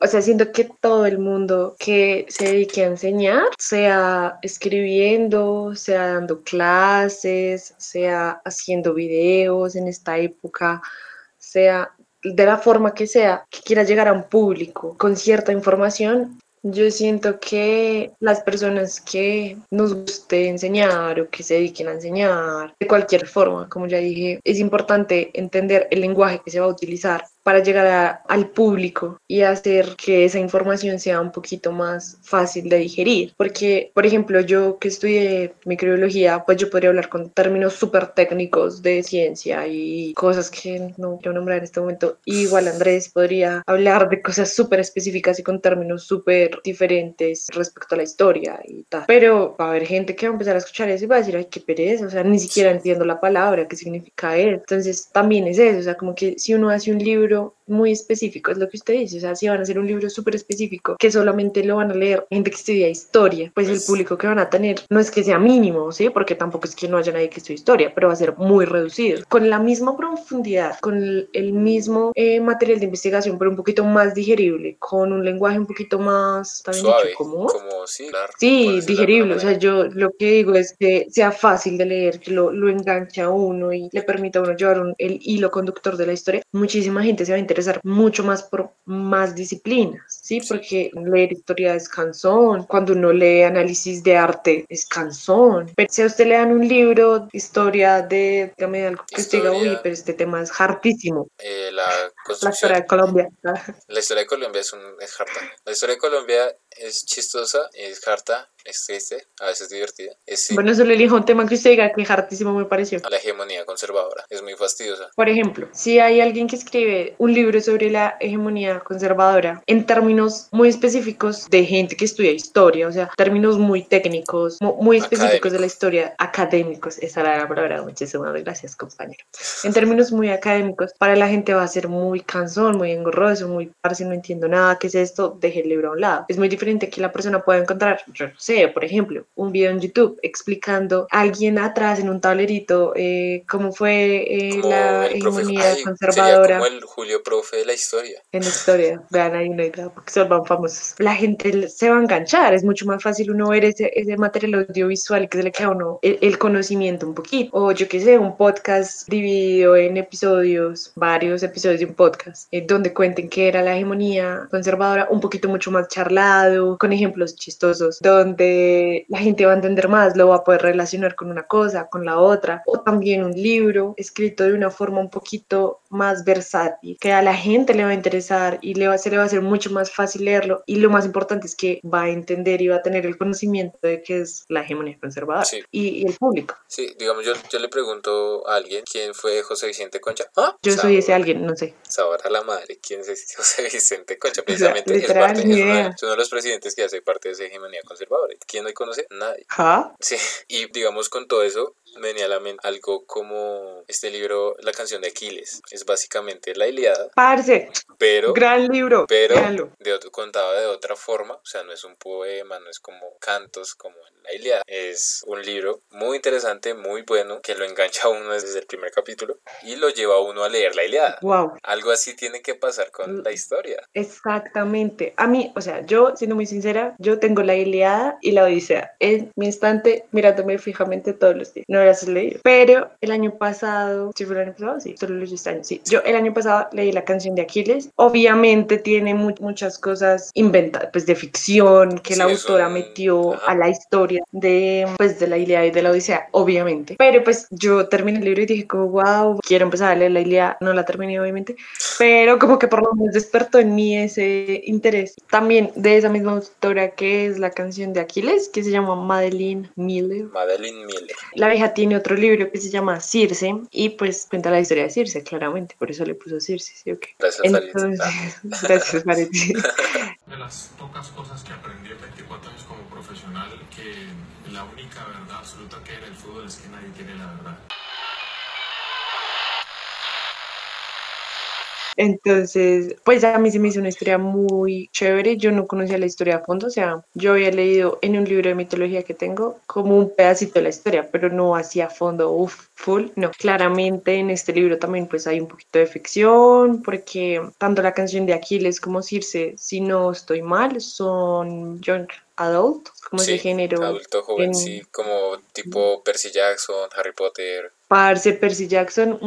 [SPEAKER 2] O sea, siento que todo el mundo que se dedique a enseñar, sea escribiendo, sea dando clases, sea haciendo videos en esta época, sea de la forma que sea, que quiera llegar a un público con cierta información, yo siento que las personas que nos guste enseñar o que se dediquen a enseñar, de cualquier forma, como ya dije, es importante entender el lenguaje que se va a utilizar para llegar a- al público y hacer que esa información sea un poquito más fácil de digerir. Porque, por ejemplo, yo que estudié microbiología, pues yo podría hablar con términos súper técnicos de ciencia y cosas que no quiero nombrar en este momento. Igual Andrés podría hablar de cosas súper específicas y con términos súper diferentes respecto a la historia y tal. Pero va a haber gente que va a empezar a escuchar eso y va a decir, ay, qué pereza, o sea, ni siquiera entiendo la palabra, qué significa eso. Entonces, también es eso, o sea, como que si uno hace un libro don't muy específico, es lo que usted dice, o sea, si van a hacer un libro súper específico, que solamente lo van a leer gente que estudia historia, pues, el
[SPEAKER 1] Pues-
[SPEAKER 2] público que van a tener no es que sea mínimo, ¿sí? Porque tampoco es que no haya nadie que estudie historia, pero va a ser muy reducido. Con la misma profundidad, con el, el mismo eh, material de investigación, pero un poquito más digerible, con un lenguaje un poquito más, ¿está bien
[SPEAKER 1] Suave,
[SPEAKER 2] dicho?
[SPEAKER 1] Como sí, claro,
[SPEAKER 2] Sí, digerible. O sea, yo lo que digo es que sea fácil de leer, que lo, lo enganche a uno y le permita a uno llevar un- el hilo conductor de la historia. Muchísima gente se va a interesar mucho más por más disciplinas, ¿sí? Porque leer historia es cansón. Cuando uno lee análisis de arte es cansón. Pero si a usted le dan un libro historia de, dígame algo que usted diga, uy,
[SPEAKER 1] Historia.
[SPEAKER 2] pero este tema es hartísimo.
[SPEAKER 1] Eh, la
[SPEAKER 2] La historia de Colombia.
[SPEAKER 1] La historia de Colombia es, un, es harta. La historia de Colombia es chistosa, es harta, es triste, a veces divertida. Es sí,
[SPEAKER 2] Bueno, solo elijo un tema que usted diga que hartísimo me pareció.
[SPEAKER 1] la hegemonía conservadora. Es muy fastidiosa.
[SPEAKER 2] Por ejemplo, si hay alguien que escribe un libro sobre la hegemonía conservadora en términos muy específicos de gente que estudia historia, o sea, términos muy técnicos, mu- muy específicos de la historia, académicos, esa era la palabra, muchísimas gracias, compañero. En términos muy académicos, para la gente va a ser muy cansón, muy engorroso, muy parce, no entiendo nada, ¿qué es esto? Deje el libro a un lado. Es muy diferente que la persona pueda encontrar, yo no sé, por ejemplo, un video en YouTube explicando a alguien atrás en un tablerito eh, cómo fue eh, la hegemonía
[SPEAKER 1] ay, sería
[SPEAKER 2] conservadora
[SPEAKER 1] como el Julio Profe de la historia.
[SPEAKER 2] en la historia. Vean ahí una idea, porque se vuelvan famosos. La gente se va a enganchar, es mucho más fácil uno ver ese, ese material audiovisual que se le queda a uno el, el conocimiento un poquito. O yo qué sé, un podcast dividido en episodios, varios episodios de un podcast, eh, donde cuenten que era la hegemonía conservadora, un poquito mucho más charlado, con ejemplos chistosos, donde puede, la gente va a entender más, lo va a poder relacionar con una cosa, con la otra, o también un libro escrito de una forma un poquito más versátil, que a la gente le va a interesar y le va, se le va a hacer mucho más fácil leerlo y lo más importante es que va a entender y va a tener el conocimiento de qué es la hegemonía conservadora
[SPEAKER 1] Sí.
[SPEAKER 2] y, y el público.
[SPEAKER 1] Sí, digamos, yo, yo le pregunto a alguien quién fue José Vicente Concha. ¿Ah?
[SPEAKER 2] Yo soy ese alguien, no sé.
[SPEAKER 1] Saber a la madre quién es José Vicente Concha. Precisamente es, parte,
[SPEAKER 2] ni
[SPEAKER 1] es, uno de,
[SPEAKER 2] idea.
[SPEAKER 1] es uno de los presidentes que hace parte de esa hegemonía conservadora. ¿Quién no conoce? Nadie.
[SPEAKER 2] ¿Ja?
[SPEAKER 1] Sí, y digamos con todo eso me venía a la mente algo como este libro, La canción de Aquiles. Es básicamente la Iliada,
[SPEAKER 2] Parce,
[SPEAKER 1] pero,
[SPEAKER 2] gran libro.
[SPEAKER 1] pero de otro, contado de otra forma. O sea, no es un poema, no es como cantos como en la Iliada. Es un libro muy interesante, muy bueno, que lo engancha a uno desde el primer capítulo y lo lleva a uno a leer la Iliada.
[SPEAKER 2] Wow.
[SPEAKER 1] Algo así tiene que pasar con la historia.
[SPEAKER 2] Exactamente. A mí, o sea, yo, siendo muy sincera, yo tengo la Iliada y la Odisea en mi instante mirándome fijamente todos los días. No las he leído. Pero el año pasado, ¿sí fue el año pasado? Sí, solo leí este año. Sí, yo el año pasado leí la canción de Aquiles. Obviamente tiene mu- muchas cosas inventadas, pues de ficción que la
[SPEAKER 1] Sí, es
[SPEAKER 2] autora
[SPEAKER 1] un-
[SPEAKER 2] metió
[SPEAKER 1] ajá.
[SPEAKER 2] a la historia de, pues, de la Iliada y de la Odisea, obviamente. Pero pues yo terminé el libro y dije como, wow, quiero empezar a leer la Iliada. No la terminé, obviamente pero como que por lo menos despertó en mí ese interés. También de esa misma autora que es la canción de Aquiles, que se llama Madeline Miller.
[SPEAKER 1] Madeline Miller.
[SPEAKER 2] La vieja tiene otro libro que se llama Circe y pues cuenta la historia de Circe, claramente, por eso le puso Circe, ¿sí o qué?
[SPEAKER 1] Gracias.
[SPEAKER 2] Entonces, gracias, Farid.
[SPEAKER 4] De las pocas cosas que aprendí en 24 años como profesional, que la única verdad absoluta que en el fútbol es que nadie tiene la verdad.
[SPEAKER 2] Entonces, pues a mí se me hizo una historia muy chévere. Yo no conocía la historia a fondo, o sea, yo había leído en un libro de mitología que tengo como un pedacito de la historia, pero no hacía a fondo, uff, full, no. Claramente en este libro también pues hay un poquito de ficción, porque tanto la canción de Aquiles como Circe, si no estoy mal, son young adult, como
[SPEAKER 1] sí,
[SPEAKER 2] ese género.
[SPEAKER 1] Adulto joven,
[SPEAKER 2] en-
[SPEAKER 1] sí, como tipo Percy Jackson, Harry Potter.
[SPEAKER 2] Parce, Percy Jackson,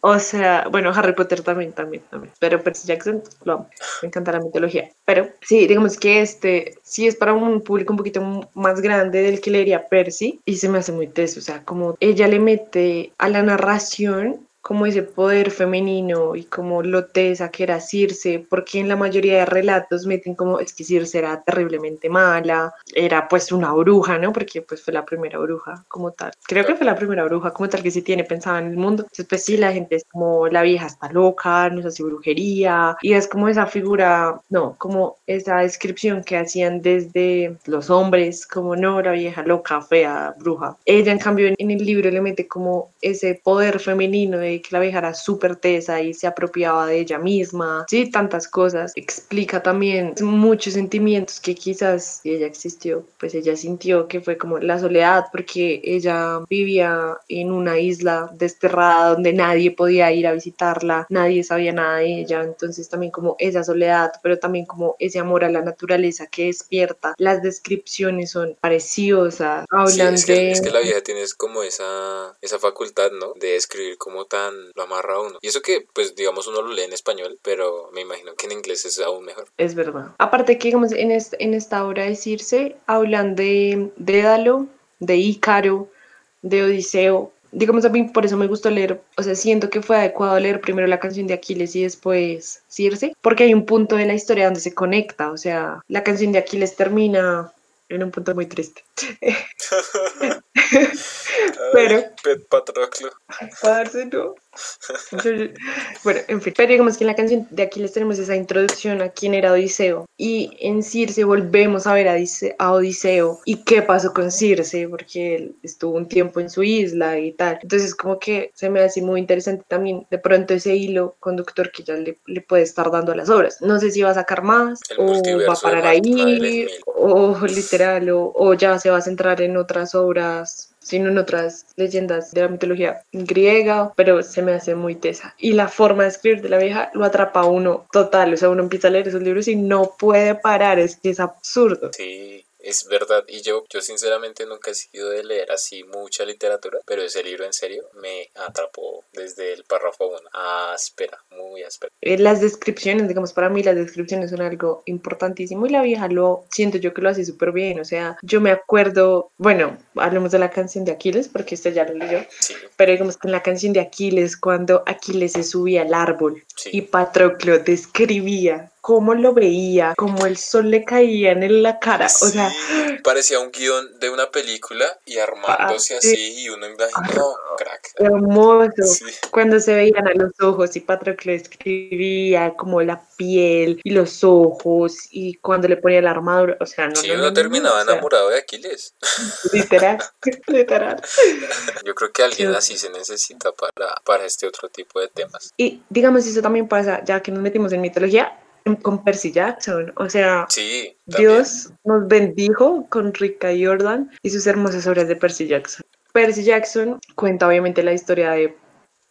[SPEAKER 2] o sea, bueno, Harry Potter también, también, también, pero Percy Jackson, lo amo, me encanta la mitología. Pero sí, digamos que este sí es para un público un poquito más grande del que leería Percy y se me hace muy teso, o sea, como ella le mete a la narración como ese poder femenino y como lo tesa que era Circe, porque en la mayoría de relatos meten como es que Circe era terriblemente mala, era pues una bruja, ¿no? Porque pues fue la primera bruja como tal. Creo que fue la primera bruja como tal que se tiene pensada en el mundo. Entonces pues sí, la gente es como la vieja está loca, nos hace brujería y es como esa figura, no, como esa descripción que hacían desde los hombres, como no, la vieja loca, fea, bruja. Ella en cambio en el libro le mete como ese poder femenino de que la vieja era súper tesa y se apropiaba de ella misma, sí, tantas cosas. Explica también muchos sentimientos que quizás si ella existió, pues ella sintió que fue como la soledad porque ella vivía en una isla desterrada donde nadie podía ir a visitarla, nadie sabía nada de ella, entonces también como esa soledad, pero también como ese amor a la naturaleza que despierta. Las descripciones son preciosas,
[SPEAKER 1] Sí,
[SPEAKER 2] hablan
[SPEAKER 1] es, que,
[SPEAKER 2] de...
[SPEAKER 1] es que la vieja tiene como esa, esa facultad, ¿no? De escribir como tan lo amarra a uno. Y eso que, pues, digamos, uno lo lee en español, pero me imagino que en inglés es aún mejor.
[SPEAKER 2] Es verdad. Aparte que, digamos, en, en esta obra de Circe hablan de Dédalo, de Ícaro, de Odiseo. Digamos, a mí por eso me gustó leer, o sea, siento que fue adecuado leer primero la canción de Aquiles y después Circe, porque hay un punto de la historia donde se conecta, o sea, la canción de Aquiles termina en un punto muy triste. Pero-
[SPEAKER 1] Ay, Pet Patroclo.
[SPEAKER 2] Parce, no. Bueno, en fin. Pero digamos que en la canción de Aquiles tenemos esa introducción a quién era Odiseo. Y en Circe volvemos a ver a, a Odiseo. ¿Y qué pasó con Circe? Porque él estuvo un tiempo en su isla y tal. Entonces, como que se me hace muy interesante también de pronto ese hilo conductor que ya le, le puede estar dando a las obras. No sé si va a sacar más
[SPEAKER 1] El
[SPEAKER 2] o va a parar ahí o literal o, o ya se va a centrar en otras obras sino en otras leyendas de la mitología griega, pero se me hace muy tesa. Y la forma de escribir de la vieja lo atrapa uno total, o sea, uno empieza a leer esos libros y no puede parar, es que es absurdo.
[SPEAKER 1] Sí, es verdad. Y yo, yo sinceramente nunca he sido de leer así mucha literatura, pero ese libro en serio me atrapó desde el párrafo 1. Áspera, muy áspera.
[SPEAKER 2] Eh, Las descripciones, digamos, para mí las descripciones son algo importantísimo y la vieja lo siento yo que lo hace súper bien. O sea, yo me acuerdo, bueno, hablemos de la canción de Aquiles, porque esto ya lo
[SPEAKER 1] Sí,
[SPEAKER 2] pero digamos que en la canción de Aquiles, cuando Aquiles se subía al árbol
[SPEAKER 1] sí.
[SPEAKER 2] y Patroclo describía cómo lo veía, cómo el sol le caía en la cara, o sea,
[SPEAKER 1] parecía un guion de una película y armándose
[SPEAKER 2] Ah,
[SPEAKER 1] así y uno imaginó, crack.
[SPEAKER 2] hermoso.
[SPEAKER 1] Sí.
[SPEAKER 2] Cuando se veían a los ojos y Patroclo escribía como la piel y los ojos y cuando le ponía la armadura, o sea, no,
[SPEAKER 1] Sí,
[SPEAKER 2] no,
[SPEAKER 1] uno
[SPEAKER 2] no, no,
[SPEAKER 1] terminaba
[SPEAKER 2] o sea,
[SPEAKER 1] enamorado de Aquiles.
[SPEAKER 2] literal, literal.
[SPEAKER 1] Yo creo que alguien
[SPEAKER 2] Sí.
[SPEAKER 1] así se necesita para, para este otro tipo de temas.
[SPEAKER 2] Y digamos, eso también pasa, ya que nos metimos en mitología, con Percy Jackson, o sea,
[SPEAKER 1] Sí.
[SPEAKER 2] Dios nos bendijo con Rika Jordan y sus hermosas obras de Percy Jackson. Percy Jackson cuenta obviamente la historia de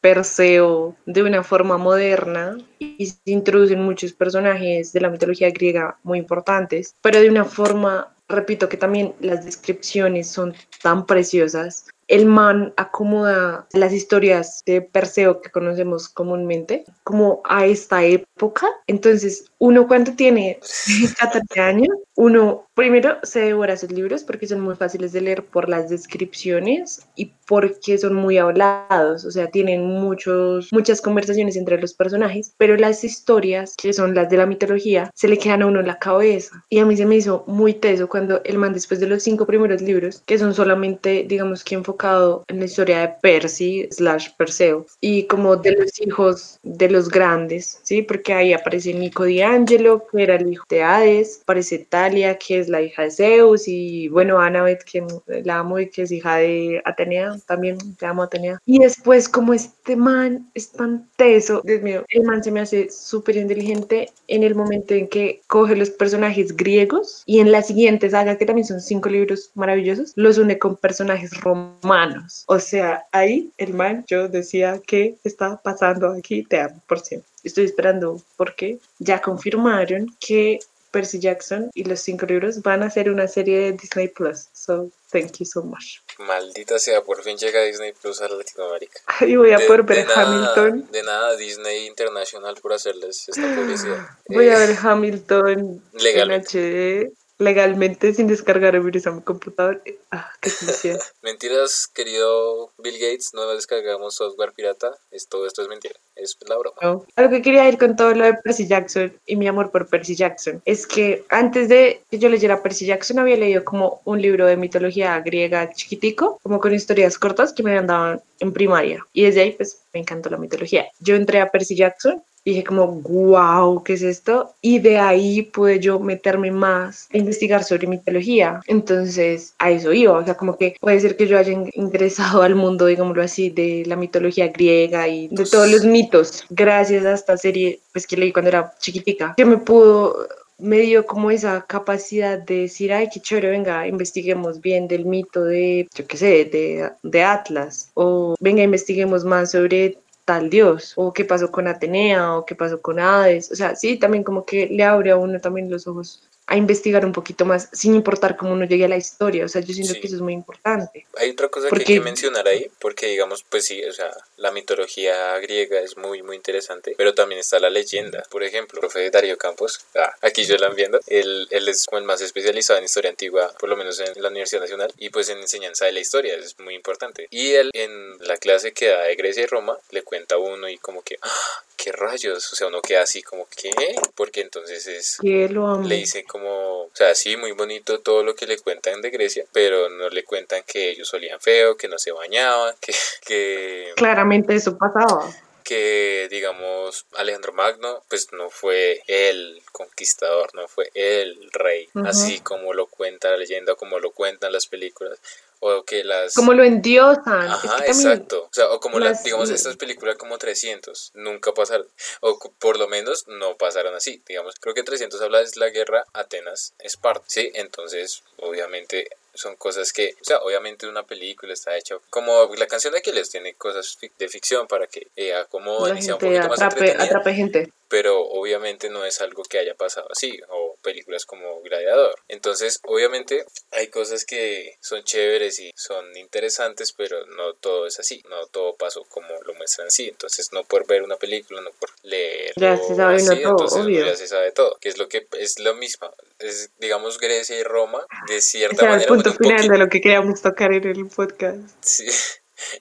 [SPEAKER 2] Perseo de una forma moderna y se introducen muchos personajes de la mitología griega muy importantes, pero de una forma, repito que también las descripciones son tan preciosas. El man acomoda las historias de Perseo que conocemos comúnmente como a esta época. Entonces, uno cuando tiene 14 años, uno primero se devora sus libros porque son muy fáciles de leer por las descripciones y porque son muy hablados, o sea, tienen muchos, muchas conversaciones entre los personajes, pero las historias, que son las de la mitología, se le quedan a uno en la cabeza. Y a mí se me hizo muy teso cuando el man, después de los cinco primeros libros, que son solamente, digamos que enfocado en la historia de Percy slash Perseo, y como de los hijos de los grandes, ¿sí? Porque ahí aparece Nico D'Angelo, que era el hijo de Hades, aparece Talia, que es la hija de Zeus, y bueno, Annabeth, que la amo y que es hija de Atenea, también te amo Atenea. Y después, como este man es tan teso, el man se me hace súper inteligente en el momento en que coge los personajes griegos y en la siguiente saga, que también son cinco libros maravillosos, los une con personajes romanos. O sea, ahí el man, yo decía, ¿qué está pasando aquí? Te amo por siempre. Estoy esperando porque ya confirmaron que Percy Jackson y los cinco libros van a hacer una serie de Disney Plus. So, thank you so much.
[SPEAKER 1] Maldita sea, por fin llega Disney Plus a Latinoamérica.
[SPEAKER 2] Y voy a
[SPEAKER 1] De-
[SPEAKER 2] poder
[SPEAKER 1] de
[SPEAKER 2] ver
[SPEAKER 1] nada-
[SPEAKER 2] Hamilton.
[SPEAKER 1] De nada, Disney Internacional por hacerles esta publicidad.
[SPEAKER 2] Voy a
[SPEAKER 1] Eh,
[SPEAKER 2] ver Hamilton
[SPEAKER 1] legalmente.
[SPEAKER 2] en HD legalmente sin descargar el virus a mi computador. Ah, qué.
[SPEAKER 1] Mentiras, querido Bill Gates, no descargamos software pirata. Es, todo esto es mentira. Es la broma.
[SPEAKER 2] No. A lo que quería ir con todo lo de Percy Jackson y mi amor por Percy Jackson es que antes de que yo leyera Percy Jackson había leído como un libro de mitología griega chiquitico, como con historias cortas que me habían dado en primaria. Y desde ahí pues me encantó la mitología. Yo entré a Percy Jackson dije como, wow, ¿qué es esto? Y de ahí pude yo meterme más a investigar sobre mitología. Entonces, a eso iba. O sea, como que puede ser que yo haya in- ingresado al mundo, digámoslo así, de la mitología griega y de todos los mitos, gracias a esta serie pues, que leí cuando era chiquitica, que me pudo me dio como esa capacidad de decir, ay, qué chévere, venga, investiguemos bien del mito de, yo qué sé, de, de Atlas, o venga, investiguemos más sobre tal dios, o qué pasó con Atenea, o qué pasó con Hades, o sea, sí, también como que le abre a uno también los ojos a investigar un poquito más, sin importar cómo uno llegue a la historia, o sea, yo siento
[SPEAKER 1] Sí.
[SPEAKER 2] que eso es muy importante.
[SPEAKER 1] Hay otra cosa que hay que mencionar ahí, porque digamos, pues sí, o sea, la mitología griega es muy, muy interesante, pero también está la leyenda. Por ejemplo, el profe Darío Campos, ah, aquí yo la viendo, él, él es como el más especializado en historia antigua, por lo menos en la Universidad Nacional, y pues en enseñanza de la historia, es muy importante. Y él en la clase que da de Grecia y Roma, le cuenta a uno y como que, ¡ah! ¿Qué rayos? O sea, uno queda así como, ¿qué? Porque entonces es
[SPEAKER 2] Que lo amo.
[SPEAKER 1] le dicen como, o sea, sí, muy bonito todo lo que le cuentan de Grecia, pero no le cuentan que ellos olían feo, que no se bañaban, que, que,
[SPEAKER 2] Claramente eso pasaba.
[SPEAKER 1] que digamos, Alejandro Magno, pues no fue el conquistador, no fue el rey, así como lo cuenta la leyenda, como lo cuentan las películas, o que las...
[SPEAKER 2] Como lo endiosan. es
[SPEAKER 1] Ajá,
[SPEAKER 2] que también
[SPEAKER 1] exacto. O sea, o como las,
[SPEAKER 2] las-
[SPEAKER 1] digamos, estas películas como 300 nunca pasaron, o por lo menos no pasaron así. Digamos, creo que 300 habla de la guerra Atenas-Esparta, ¿sí? Entonces, obviamente, son cosas que, o sea, obviamente una película está hecha como la canción de Aquiles tiene cosas de ficción para que eh, acomoden
[SPEAKER 2] la
[SPEAKER 1] y sea un poquito más
[SPEAKER 2] atrape,
[SPEAKER 1] entretenida
[SPEAKER 2] atrape gente.
[SPEAKER 1] pero obviamente no es algo que haya pasado así, o películas como Gladiador. Entonces, obviamente, hay cosas que son chéveres y son interesantes, pero no todo es así, no todo pasó como lo muestran sí. Entonces, no por ver una película, no por leer,
[SPEAKER 2] Ya se sabe
[SPEAKER 1] así,
[SPEAKER 2] no todo,
[SPEAKER 1] entonces
[SPEAKER 2] obvio.
[SPEAKER 1] ya se sabe todo, que es lo que es lo mismo. Es, digamos, Grecia y Roma, de cierta
[SPEAKER 2] Ese era el
[SPEAKER 1] manera,
[SPEAKER 2] punto
[SPEAKER 1] bueno,
[SPEAKER 2] final
[SPEAKER 1] poquito-
[SPEAKER 2] de lo que queríamos tocar en el podcast.
[SPEAKER 1] Sí,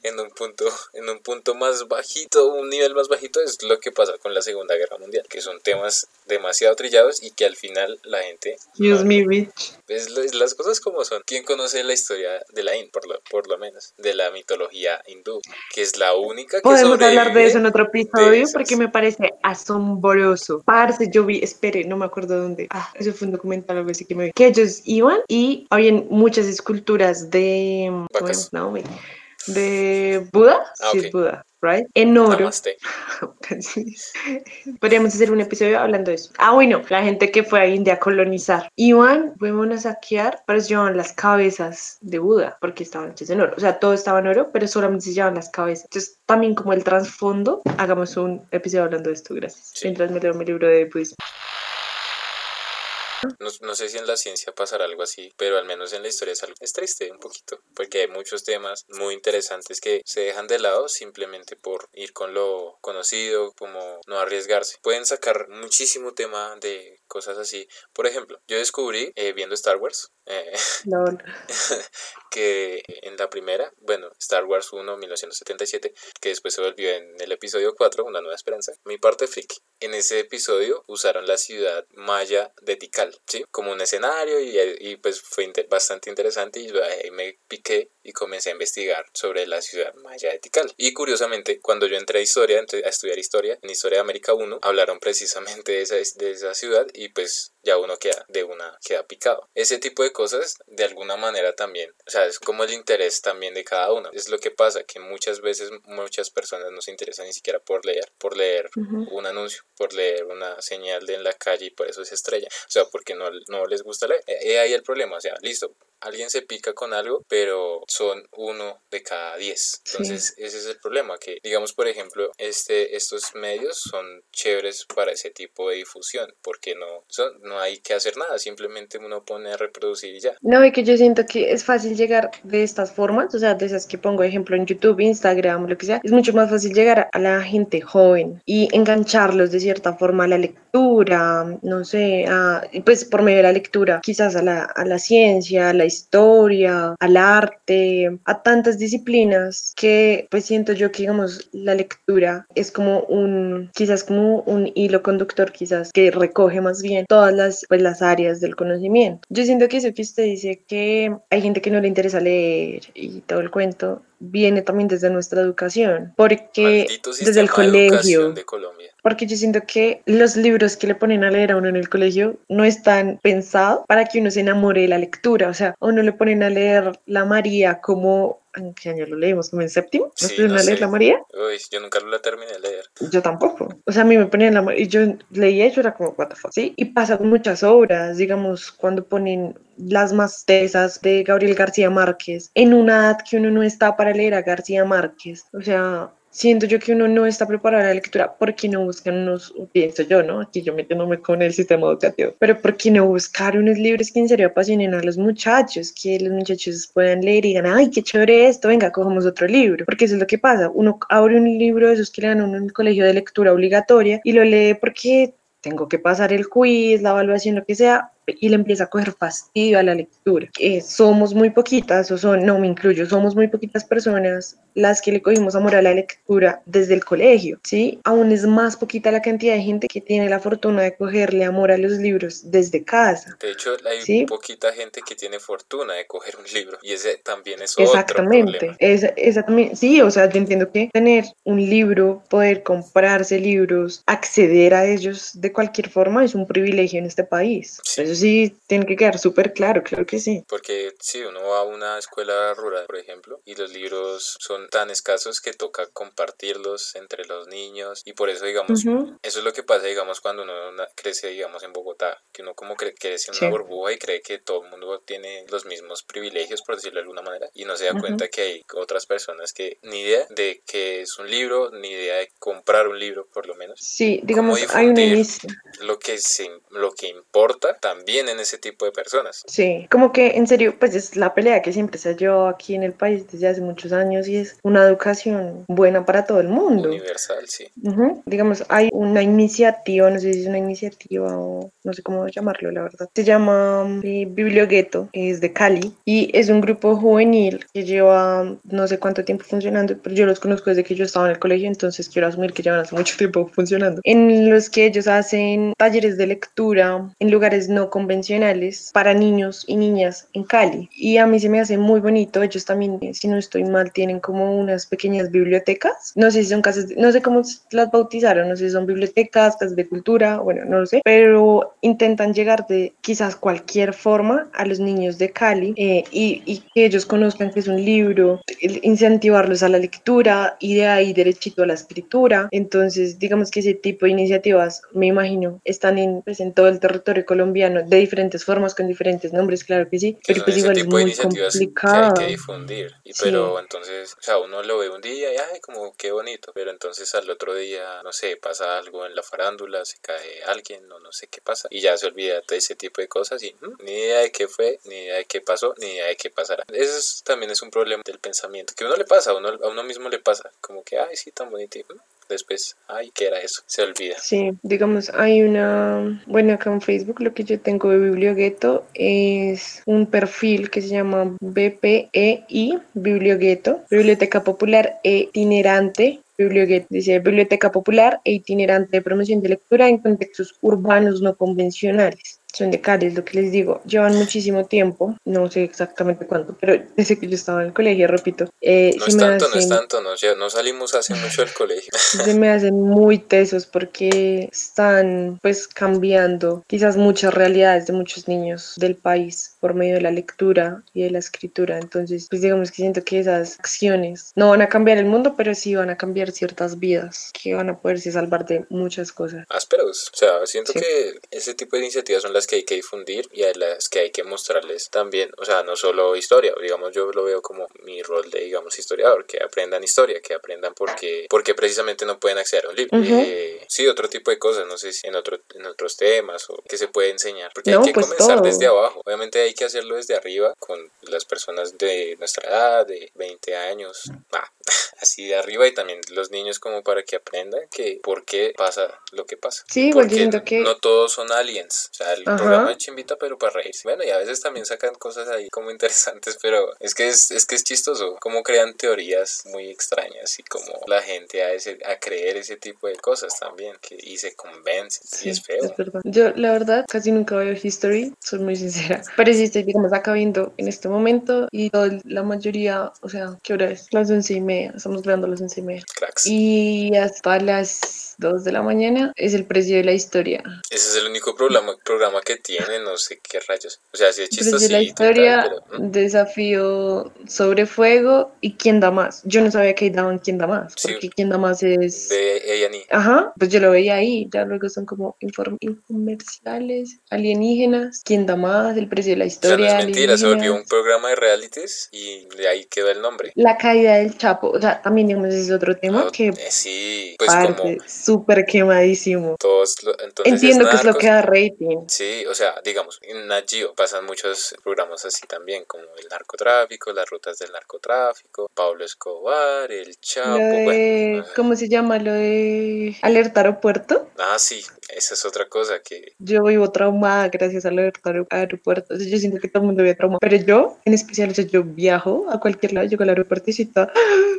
[SPEAKER 1] en un punto, en un punto más bajito, un nivel más bajito es lo que pasa con la Segunda Guerra Mundial, que son temas demasiado trillados y que al final la gente
[SPEAKER 2] Use me, bitch.
[SPEAKER 1] es, es las cosas como son. ¿Quién conoce la historia de la India, por lo, por lo menos, de la mitología hindú, que es la única que
[SPEAKER 2] Podemos hablar de eso en otro episodio porque me parece asombroso. Parce, yo vi, espere, no me acuerdo dónde. Ah, eso fue un documental algo así que me vi. Que ellos iban y habían muchas esculturas de. ¿cómo
[SPEAKER 1] Vacas.
[SPEAKER 2] es? No, me- de Buda.
[SPEAKER 1] Ah,
[SPEAKER 2] sí, Buda, right? En oro. Podríamos hacer un episodio hablando de eso. Ah, bueno, la gente que fue a India a colonizar. Iban, fueron a saquear, pero se llevaban las cabezas de Buda, porque estaban hechas en oro. O sea, todo estaba en oro, pero solamente se llevaban las cabezas. Entonces, también como el trasfondo, hagamos un episodio hablando de esto, gracias.
[SPEAKER 1] Sí.
[SPEAKER 2] Mientras me leo mi libro de budismo.
[SPEAKER 1] No, no sé si en la ciencia pasará algo así, pero al menos en la historia es algo. Es triste un poquito, porque hay muchos temas muy interesantes que se dejan de lado simplemente por ir con lo conocido, como no arriesgarse. Pueden sacar muchísimo tema de cosas así. Por ejemplo, yo descubrí eh, viendo Star Wars. eh, que en la primera, bueno, Star Wars 1, 1977, que después se volvió en el episodio 4, Una Nueva Esperanza, mi parte friki. En ese episodio usaron la ciudad maya de Tikal, ¿sí? Como un escenario y, y pues fue inter- bastante interesante y ahí me piqué y comencé a investigar sobre la ciudad maya de Tikal. Y curiosamente, cuando yo entré a historia, entré a estudiar historia, en Historia de América 1, hablaron precisamente de esa, de esa ciudad y pues ya uno queda de una queda picado. Ese tipo de cosas de alguna manera también, o sea, es como el interés también de cada uno. Es lo que pasa que muchas veces muchas personas no se interesan ni siquiera por leer, por leer
[SPEAKER 2] Ujú.
[SPEAKER 1] un anuncio, por leer una señal de en la calle y por eso se estrella. O sea, porque no, no les gusta leer. Eh, ahí el problema, o sea, listo, alguien se pica con algo, pero son uno de cada diez. Entonces, ese es el problema, que digamos, por ejemplo, este, estos medios son chéveres para ese tipo de difusión, porque no, son, no hay que hacer nada, simplemente uno pone a reproducir y ya.
[SPEAKER 2] No, y que yo siento que es fácil llegar de estas formas, o sea, de esas que pongo ejemplo en YouTube, Instagram, lo que sea, es mucho más fácil llegar a la gente joven y engancharlos de cierta forma a la lectura, no sé, a, pues por medio de la lectura, quizás a la, a la ciencia, a la historia, al arte, a tantas disciplinas que pues siento yo que digamos la lectura es como un, quizás como un hilo conductor, quizás que recoge más bien todas las, pues, las áreas del conocimiento. Yo siento que eso que usted dice que hay gente que no le interesa leer y todo el cuento viene también desde nuestra educación, porque desde el colegio,
[SPEAKER 1] de Colombia.
[SPEAKER 2] porque yo siento que los libros que le ponen a leer a uno en el colegio no están pensados para que uno se enamore de la lectura. O sea, uno le ponen a leer la María como. ¿En qué año lo leímos? ¿Como en séptimo? ¿Nos
[SPEAKER 1] Sí, no
[SPEAKER 2] a leer
[SPEAKER 1] sé.
[SPEAKER 2] la María?
[SPEAKER 1] Uy, yo nunca la terminé de leer.
[SPEAKER 2] Yo tampoco. O sea, a mí me ponían la María y yo leía y yo era como, what the fuck, ¿sí? Y pasa con muchas obras, digamos, cuando ponen las más tesas de Gabriel García Márquez en una edad que uno no está para leer a García Márquez. O sea, siento yo que uno no está preparado a la lectura porque no buscan unos, pienso yo, ¿no? Aquí yo metiéndome con el sistema educativo, pero porque no buscar unos libros que en serio apasionen a los muchachos, que los muchachos puedan leer y digan, ay, qué chévere esto, venga, cojamos otro libro, porque eso es lo que pasa, uno abre un libro de esos que le dan uno en el colegio de lectura obligatoria y lo lee porque tengo que pasar el quiz, la evaluación, lo que sea, y le empieza a coger fastidio a la lectura. Eh, somos muy poquitas, o son, no me incluyo, somos muy poquitas personas las que le cogimos amor a la lectura desde el colegio, ¿sí? Aún es más poquita la cantidad de gente que tiene la fortuna de cogerle amor a los libros desde casa.
[SPEAKER 1] De hecho, hay
[SPEAKER 2] Sí.
[SPEAKER 1] poquita gente que tiene fortuna de coger un libro y ese también es otro
[SPEAKER 2] Exactamente,
[SPEAKER 1] problema.
[SPEAKER 2] esa, esa también, sí, o sea, yo entiendo que tener un libro, poder comprarse libros, acceder a ellos de cualquier forma es un privilegio en este país.
[SPEAKER 1] Sí.
[SPEAKER 2] Sí, tiene que quedar súper claro, claro que sí.
[SPEAKER 1] Porque si uno va a una escuela rural, por ejemplo, y los libros son tan escasos que toca compartirlos entre los niños y por eso, digamos,
[SPEAKER 2] Ujú.
[SPEAKER 1] eso es lo que pasa, digamos, cuando uno crece, digamos, en Bogotá, que uno como cree crece en una
[SPEAKER 2] Sí.
[SPEAKER 1] burbuja y cree que todo el mundo tiene los mismos privilegios, por decirlo de alguna manera, y no se da
[SPEAKER 2] Ujú.
[SPEAKER 1] cuenta que hay otras personas que ni idea de que es un libro, ni idea de comprar un libro, por lo menos.
[SPEAKER 2] Sí, digamos, hay una
[SPEAKER 1] difundir?
[SPEAKER 2] inici-
[SPEAKER 1] lo que, se, lo que importa también en ese tipo de personas.
[SPEAKER 2] Sí, como que en serio, pues es la pelea que siempre se ha llevado aquí en el país desde hace muchos años y es una educación buena para todo el mundo.
[SPEAKER 1] Universal, sí.
[SPEAKER 2] Ujú. Digamos, hay una iniciativa, no sé si es una iniciativa o no sé cómo llamarlo, la verdad. Se llama eh, Bibliogueto, es de Cali y es un grupo juvenil que lleva no sé cuánto tiempo funcionando, pero yo los conozco desde que yo estaba en el colegio, entonces quiero asumir que llevan hace mucho tiempo funcionando. En los que ellos hacen talleres de lectura en lugares no convencionales para niños y niñas en Cali. Y a mí se me hace muy bonito. Ellos también, eh, si no estoy mal, tienen como unas pequeñas bibliotecas. No sé si son casas, de- no sé cómo las bautizaron, no sé si son bibliotecas, casas de cultura, bueno, no lo sé, pero intentan llegar de quizás cualquier forma a los niños de Cali eh, y, y que ellos conozcan que es un libro, incentivarlos a la lectura y de ahí derechito a la escritura. Entonces, digamos que ese tipo de iniciativas, me imagino, están en, pues, en todo el territorio colombiano de diferentes formas, con diferentes nombres, claro que sí,
[SPEAKER 1] que
[SPEAKER 2] pero pues igual es
[SPEAKER 1] tipo de
[SPEAKER 2] muy
[SPEAKER 1] iniciativas que hay
[SPEAKER 2] complicado.
[SPEAKER 1] que difundir. Y
[SPEAKER 2] Sí.
[SPEAKER 1] pero entonces, o sea, uno lo ve un día y ay, como qué bonito, pero entonces al otro día, no sé, pasa algo en la farándula, se cae alguien o no sé qué pasa y ya se olvida de ese tipo de cosas y mm, ni idea de qué fue, ni idea de qué pasó, ni idea de qué pasará. Eso es- también es un problema del pensamiento, que a uno le pasa, a uno, a uno mismo le pasa, como que, ay, sí, tan bonito y mm, después, ay, ¿qué era eso? Se olvida.
[SPEAKER 2] Sí, digamos, hay una, bueno, acá en Facebook lo que yo tengo de Bibliogueto es un perfil que se llama BPEI, Bibliogueto, Biblioteca Popular e Itinerante. Bibliogueto, dice Biblioteca Popular e Itinerante de Promoción de Lectura en contextos urbanos no convencionales. Son de Cali, es lo que les digo. Llevan muchísimo tiempo, no sé exactamente cuánto, pero desde que yo estaba en el colegio, repito. eh,
[SPEAKER 1] No es tanto, no es
[SPEAKER 2] hacen-
[SPEAKER 1] tanto, no, ya no salimos hace mucho del colegio.
[SPEAKER 2] se me hacen muy tesos porque están pues cambiando quizás muchas realidades de muchos niños del país por medio de la lectura y de la escritura. Entonces, pues digamos que siento que esas acciones no van a cambiar el mundo, pero sí van a cambiar ciertas vidas que van a poderse salvar de muchas cosas.
[SPEAKER 1] ásperos. O sea, siento
[SPEAKER 2] Sí.
[SPEAKER 1] que ese tipo de iniciativas son las que hay que difundir y a las que hay que mostrarles también, o sea, no solo historia, digamos, yo lo veo como mi rol de, digamos, historiador, que aprendan historia, que aprendan porque, porque precisamente no pueden acceder a un libro.
[SPEAKER 2] Ujú.
[SPEAKER 1] Eh, sí, otro tipo de cosas, no sé si en, otro, en otros temas o que se puede enseñar, porque
[SPEAKER 2] No,
[SPEAKER 1] hay que
[SPEAKER 2] pues
[SPEAKER 1] comenzar
[SPEAKER 2] todo.
[SPEAKER 1] desde abajo, obviamente hay que hacerlo desde arriba con las personas de nuestra edad, de 20 años, ah, así de arriba y también los niños como para que aprendan que por qué pasa lo que pasa.
[SPEAKER 2] Sí, yo
[SPEAKER 1] Porque
[SPEAKER 2] siento que-
[SPEAKER 1] no todos son aliens. O sea, el
[SPEAKER 2] Ajá.
[SPEAKER 1] programa es chimbita, pero para reírse. Bueno, y a veces también sacan cosas ahí como interesantes, pero es que es, es que es chistoso. Cómo crean teorías muy extrañas y como la gente a, ese, a creer ese tipo de cosas también. Que, y se convence.
[SPEAKER 2] Sí,
[SPEAKER 1] y es feo.
[SPEAKER 2] es verdad. Yo, la verdad, casi nunca veo History, soy muy sincera. Pero sí estoy, digamos, acá viendo en este momento y todo la mayoría, o sea, ¿qué hora es? Las once y media, estamos grabando las once y media.
[SPEAKER 1] Cracks.
[SPEAKER 2] Y hasta las 2 de la mañana es el precio de la historia.
[SPEAKER 1] Ese es el único programa, programa que tiene, no sé qué rayos. O sea, sí es
[SPEAKER 2] El precio de
[SPEAKER 1] chistosito
[SPEAKER 2] la historia,
[SPEAKER 1] tal, pero...
[SPEAKER 2] desafío sobre fuego y quién da más. Yo no sabía que ahí daban quién da más,
[SPEAKER 1] Sí.
[SPEAKER 2] porque quién da más es...
[SPEAKER 1] De A&E.
[SPEAKER 2] Ajá, pues yo lo veía ahí, ya luego son como infomerciales, alienígenas, quién da más, el precio de la
[SPEAKER 1] O sea, no
[SPEAKER 2] historia.
[SPEAKER 1] es mentira, se volvió un programa de realities y de ahí quedó el nombre.
[SPEAKER 2] La caída del Chapo, o sea, también digamos es otro tema
[SPEAKER 1] No,
[SPEAKER 2] que
[SPEAKER 1] eh, sí, pues como
[SPEAKER 2] parte súper quemadísimo.
[SPEAKER 1] todos, lo- entonces
[SPEAKER 2] Entiendo que es lo que da rating.
[SPEAKER 1] Sí, o sea, digamos, en Nat Geo pasan muchos programas así también, como el narcotráfico, las rutas del narcotráfico, Pablo Escobar, el Chapo,
[SPEAKER 2] de,
[SPEAKER 1] bueno.
[SPEAKER 2] ¿cómo se llama? Lo de alerta aeropuerto.
[SPEAKER 1] Ah, sí, esa es otra cosa que
[SPEAKER 2] Yo vivo traumada gracias al aeropuerto. Yo siento que todo el mundo vive traumado. Pero yo, en especial, o sea, yo viajo a cualquier lado, llego al aeropuerto y siento, "Ah,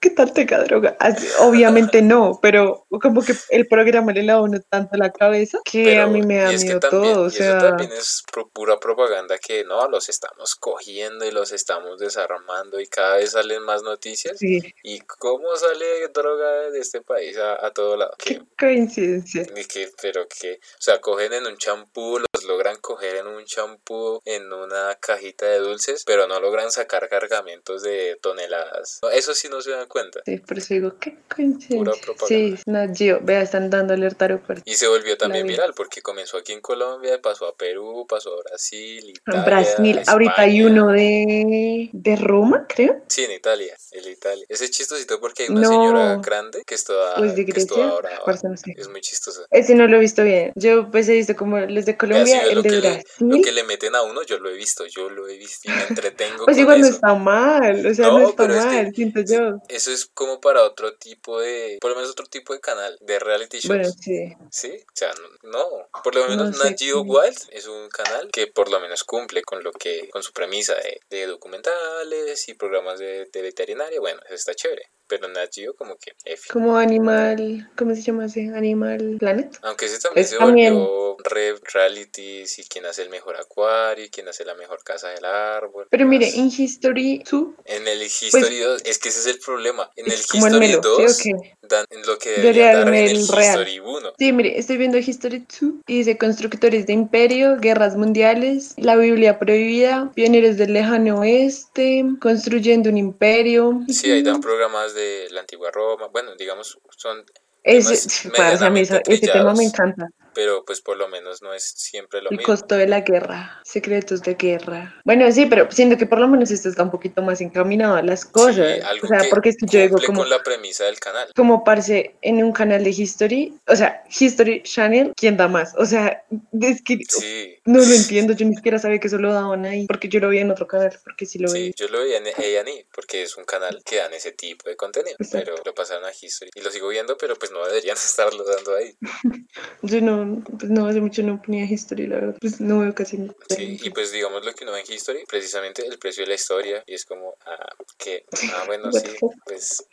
[SPEAKER 2] ¿qué tal tenga droga? Así, obviamente no, pero como que el programa le lava uno tanto la cabeza que
[SPEAKER 1] Pero,
[SPEAKER 2] a mí me da
[SPEAKER 1] y
[SPEAKER 2] miedo
[SPEAKER 1] también,
[SPEAKER 2] todo. O
[SPEAKER 1] y
[SPEAKER 2] sea,
[SPEAKER 1] eso también es pura propaganda que no, los estamos cogiendo y los estamos desarmando y cada vez salen más noticias.
[SPEAKER 2] sí,
[SPEAKER 1] ¿Y cómo sale droga de este país a, a todo lado?
[SPEAKER 2] qué
[SPEAKER 1] Que,
[SPEAKER 2] coincidencia.
[SPEAKER 1] que, pero o sea, cogen en un champú, los logran coger en un champú, en una cajita de dulces, pero no logran sacar cargamentos de toneladas. Eso sí no se dan cuenta.
[SPEAKER 2] Sí, por eso digo, qué coincidencia.
[SPEAKER 1] Pura propaganda.
[SPEAKER 2] Sí, no, Gio, veas están dando alerta aeropuerto.
[SPEAKER 1] Y se volvió también
[SPEAKER 2] vi.
[SPEAKER 1] viral porque comenzó aquí en Colombia, pasó a Perú, pasó a Brasil, Italia.
[SPEAKER 2] Brasil, ahorita hay
[SPEAKER 1] España.
[SPEAKER 2] uno de, de Roma, creo.
[SPEAKER 1] Sí, en Italia, en Italia. Ese es chistosito porque hay una
[SPEAKER 2] No.
[SPEAKER 1] señora grande que está,
[SPEAKER 2] Pues
[SPEAKER 1] que está ahora.
[SPEAKER 2] parce, no sé.
[SPEAKER 1] Es muy chistosa.
[SPEAKER 2] Ese no lo he visto bien. Yo pues he visto como los de Colombia, el
[SPEAKER 1] lo,
[SPEAKER 2] de
[SPEAKER 1] que le,
[SPEAKER 2] Brasil.
[SPEAKER 1] lo que le meten a uno, yo lo he visto, yo lo he visto y me entretengo
[SPEAKER 2] Pues
[SPEAKER 1] con
[SPEAKER 2] igual no
[SPEAKER 1] eso.
[SPEAKER 2] está mal, o sea, no,
[SPEAKER 1] No,
[SPEAKER 2] está
[SPEAKER 1] pero es que-
[SPEAKER 2] mal, siento yo.
[SPEAKER 1] Eso es como para otro tipo de, por lo menos otro tipo de canal, de reality shows.
[SPEAKER 2] Bueno, sí.
[SPEAKER 1] Sí, o sea, no, no. por lo menos
[SPEAKER 2] No
[SPEAKER 1] Nat Geo. Wild es un canal que por lo menos cumple con lo que, con su premisa de, de documentales y programas de, de veterinaria, bueno, eso está chévere, pero Nat Geo como que F.
[SPEAKER 2] Como Animal, ¿cómo se llama ese? Animal Planet.
[SPEAKER 1] Aunque ese también
[SPEAKER 2] Pues
[SPEAKER 1] se
[SPEAKER 2] también-
[SPEAKER 1] volvió re realities y quién hace el mejor acuario y quién hace la mejor casa del árbol.
[SPEAKER 2] Pero mire, en History 2
[SPEAKER 1] En el History 2, es que ese es el problema. En el
[SPEAKER 2] es
[SPEAKER 1] History
[SPEAKER 2] melo,
[SPEAKER 1] 2
[SPEAKER 2] ¿sí o qué?
[SPEAKER 1] dan en lo que
[SPEAKER 2] Debería
[SPEAKER 1] deberían dar en el
[SPEAKER 2] el real.
[SPEAKER 1] History 1.
[SPEAKER 2] Sí, mire, estoy viendo History 2 y dice constructores de imperio, guerras mundiales, la Biblia prohibida, pioneros del lejano oeste, construyendo un imperio.
[SPEAKER 1] Sí, ahí dan programas de la antigua Roma. Bueno, digamos, son
[SPEAKER 2] Ese,
[SPEAKER 1] temas
[SPEAKER 2] parce, a mí ese tema me encanta.
[SPEAKER 1] Pero pues por lo menos no es siempre lo
[SPEAKER 2] El
[SPEAKER 1] mismo.
[SPEAKER 2] costo de la guerra, secretos de guerra. Bueno, sí, pero siento que por lo menos esto está un poquito más encaminado a las cosas.
[SPEAKER 1] Sí, algo
[SPEAKER 2] o sea,
[SPEAKER 1] que
[SPEAKER 2] porque es que yo digo como,
[SPEAKER 1] con la premisa del canal.
[SPEAKER 2] como parce en un canal de History, o sea, History Channel, ¿quién da más? O sea, es que
[SPEAKER 1] Sí,
[SPEAKER 2] no lo entiendo, yo ni siquiera sabía que eso lo daban ahí, porque yo lo vi en otro canal, porque sí lo
[SPEAKER 1] sí,
[SPEAKER 2] vi.
[SPEAKER 1] yo lo veía en A&E porque es un canal que dan ese tipo de contenido,
[SPEAKER 2] Exacto.
[SPEAKER 1] pero lo pasaron a History y lo sigo viendo, pero pues no deberían estarlo dando ahí.
[SPEAKER 2] Yo no, pues no, hace mucho no ponía History, la verdad, pues no veo casi nada.
[SPEAKER 1] Sí, y pues digamos lo que uno ve en History, precisamente el precio de la historia, y es como, ah, que, ah, bueno, sí, pues,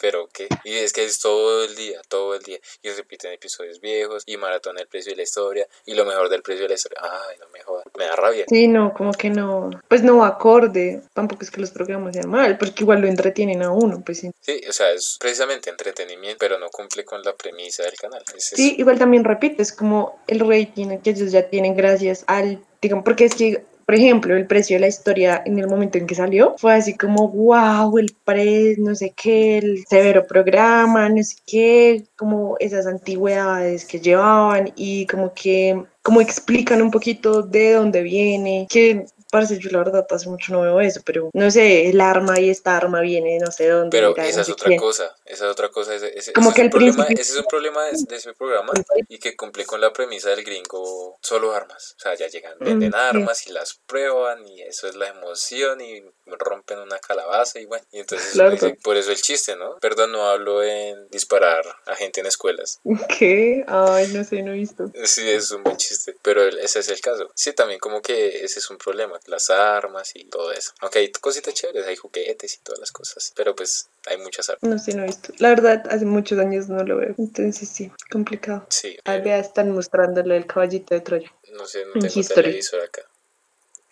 [SPEAKER 1] pero qué, y es que es todo el día, todo el día, y repiten episodios viejos, y maratón el precio de la historia, y lo mejor del precio de la historia, ay, no me jodas, me da rabia.
[SPEAKER 2] Sí, no, como que no, pues no acorde, tampoco es que los programas sean mal, porque igual lo entretienen a uno, pues sí.
[SPEAKER 1] Sí, o sea, es precisamente entretenimiento, pero no cumple con la premisa del canal. Es.
[SPEAKER 2] Sí, igual también repito, es como el rating que ellos ya tienen gracias al, digamos, porque es que, por ejemplo, el precio de la historia en el momento en que salió fue así como, wow, el pre, no sé qué, el severo programa, no sé qué, como esas antigüedades que llevaban y como que, como explican un poquito de dónde viene, que parece yo la verdad hace mucho no veo eso, pero no sé, el arma y esta arma viene no sé de dónde.
[SPEAKER 1] Pero esa es otra
[SPEAKER 2] quién.
[SPEAKER 1] cosa, esa es otra cosa, ese, ese-
[SPEAKER 2] Como
[SPEAKER 1] ese
[SPEAKER 2] que al
[SPEAKER 1] problema, ese es un problema de, de ese programa y que cumple con la premisa del gringo solo armas, o sea, ya llegan, venden
[SPEAKER 2] Mm, sí.
[SPEAKER 1] armas y las prueban y eso es la emoción y rompen una calabaza y bueno, y entonces
[SPEAKER 2] Claro.
[SPEAKER 1] por eso el chiste, ¿no? Perdón, no hablo en disparar a gente en escuelas,
[SPEAKER 2] ¿Qué? Ay, no sé, no he visto.
[SPEAKER 1] sí, es un buen chiste, pero ese es el caso, sí, también como que ese es un problema, las armas y todo eso, aunque hay cositas chéveres, hay juguetes y todas las cosas, pero pues hay muchas armas,
[SPEAKER 2] No sé, no he visto. La verdad, hace muchos años no lo veo. Entonces sí, complicado.
[SPEAKER 1] sí.
[SPEAKER 2] Ah,
[SPEAKER 1] eh,
[SPEAKER 2] están mostrándole el caballito de Troya.
[SPEAKER 1] No sé, no
[SPEAKER 2] En
[SPEAKER 1] tengo televisor acá.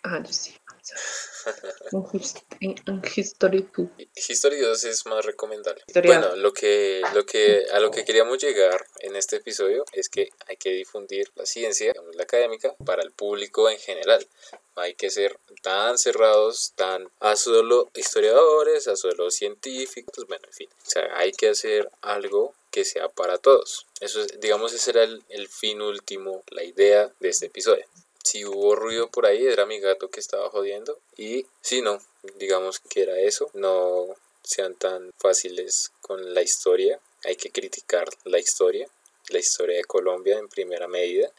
[SPEAKER 2] Ah, yo sí. En his- En en History 2.
[SPEAKER 1] History 2 es más recomendable.
[SPEAKER 2] Historia.
[SPEAKER 1] Bueno, lo que, lo que, a lo que queríamos llegar en este episodio es que hay que difundir la ciencia, la académica, para el público en general. Hay que ser tan cerrados, tan a solo historiadores, a solo científicos, bueno, en fin. O sea, hay que hacer algo que sea para todos. Eso es, digamos, ese era el, el fin último, la idea de este episodio. Si hubo ruido por ahí, era mi gato que estaba jodiendo. Y si no, digamos que era eso. No sean tan fáciles con la historia. Hay que criticar la historia. La historia de Colombia en primera medida.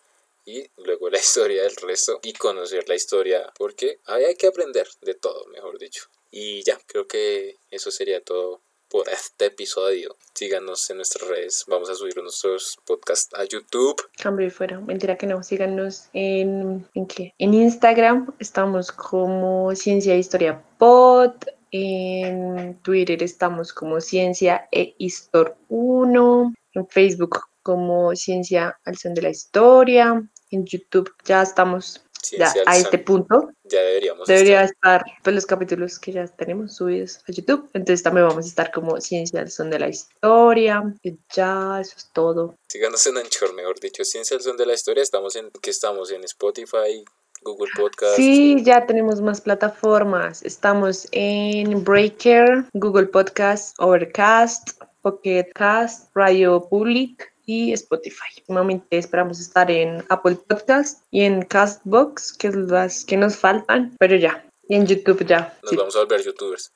[SPEAKER 1] Y luego la historia del resto. Y conocer la historia. Porque hay que aprender de todo, mejor dicho. Y ya, creo que eso sería todo este episodio. Síganos en nuestras redes. Vamos a subir nuestros podcasts a YouTube.
[SPEAKER 2] Cambio y fuera. Mentira que no. Síganos en. ¿En qué? En Instagram estamos como Ciencia e Historia Pod. En Twitter estamos como Ciencia e Histor 1. En Facebook como Ciencia al Son de la Historia. En YouTube ya estamos ya
[SPEAKER 1] Ciencia al
[SPEAKER 2] a este punto.
[SPEAKER 1] Ya deberíamos
[SPEAKER 2] Debería
[SPEAKER 1] estar.
[SPEAKER 2] estar pues, los capítulos que ya tenemos subidos a YouTube. Entonces también vamos a estar como Ciencia al Son de la Historia. Y ya, eso es todo.
[SPEAKER 1] Síganos en Anchor, mejor dicho. Ciencia al son de la historia. Estamos en, que estamos en Spotify, Google Podcast.
[SPEAKER 2] Sí, ya tenemos más plataformas. Estamos en Breaker, Google Podcast, Overcast, Pocket Cast, Radio Public y Spotify. Nuevamente esperamos estar en Apple Podcast y en Castbox, que es las que nos faltan, pero ya. Y en YouTube ya.
[SPEAKER 1] Nos
[SPEAKER 2] Sí,
[SPEAKER 1] vamos a volver youtubers.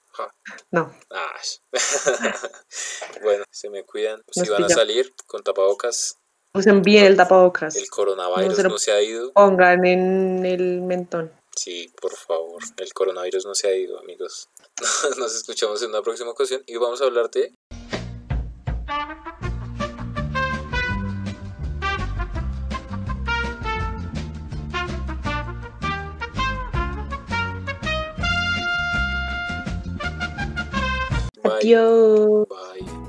[SPEAKER 2] No.
[SPEAKER 1] Bueno, se me cuidan. Si
[SPEAKER 2] Nos
[SPEAKER 1] van a salir con tapabocas,
[SPEAKER 2] Usen bien el tapabocas.
[SPEAKER 1] el coronavirus
[SPEAKER 2] No se
[SPEAKER 1] no se ha ido.
[SPEAKER 2] Pongan en el mentón.
[SPEAKER 1] Sí, por favor. El coronavirus no se ha ido, amigos. Nos escuchamos en una próxima ocasión y vamos a hablar de Bye.
[SPEAKER 2] Adiós. Bye.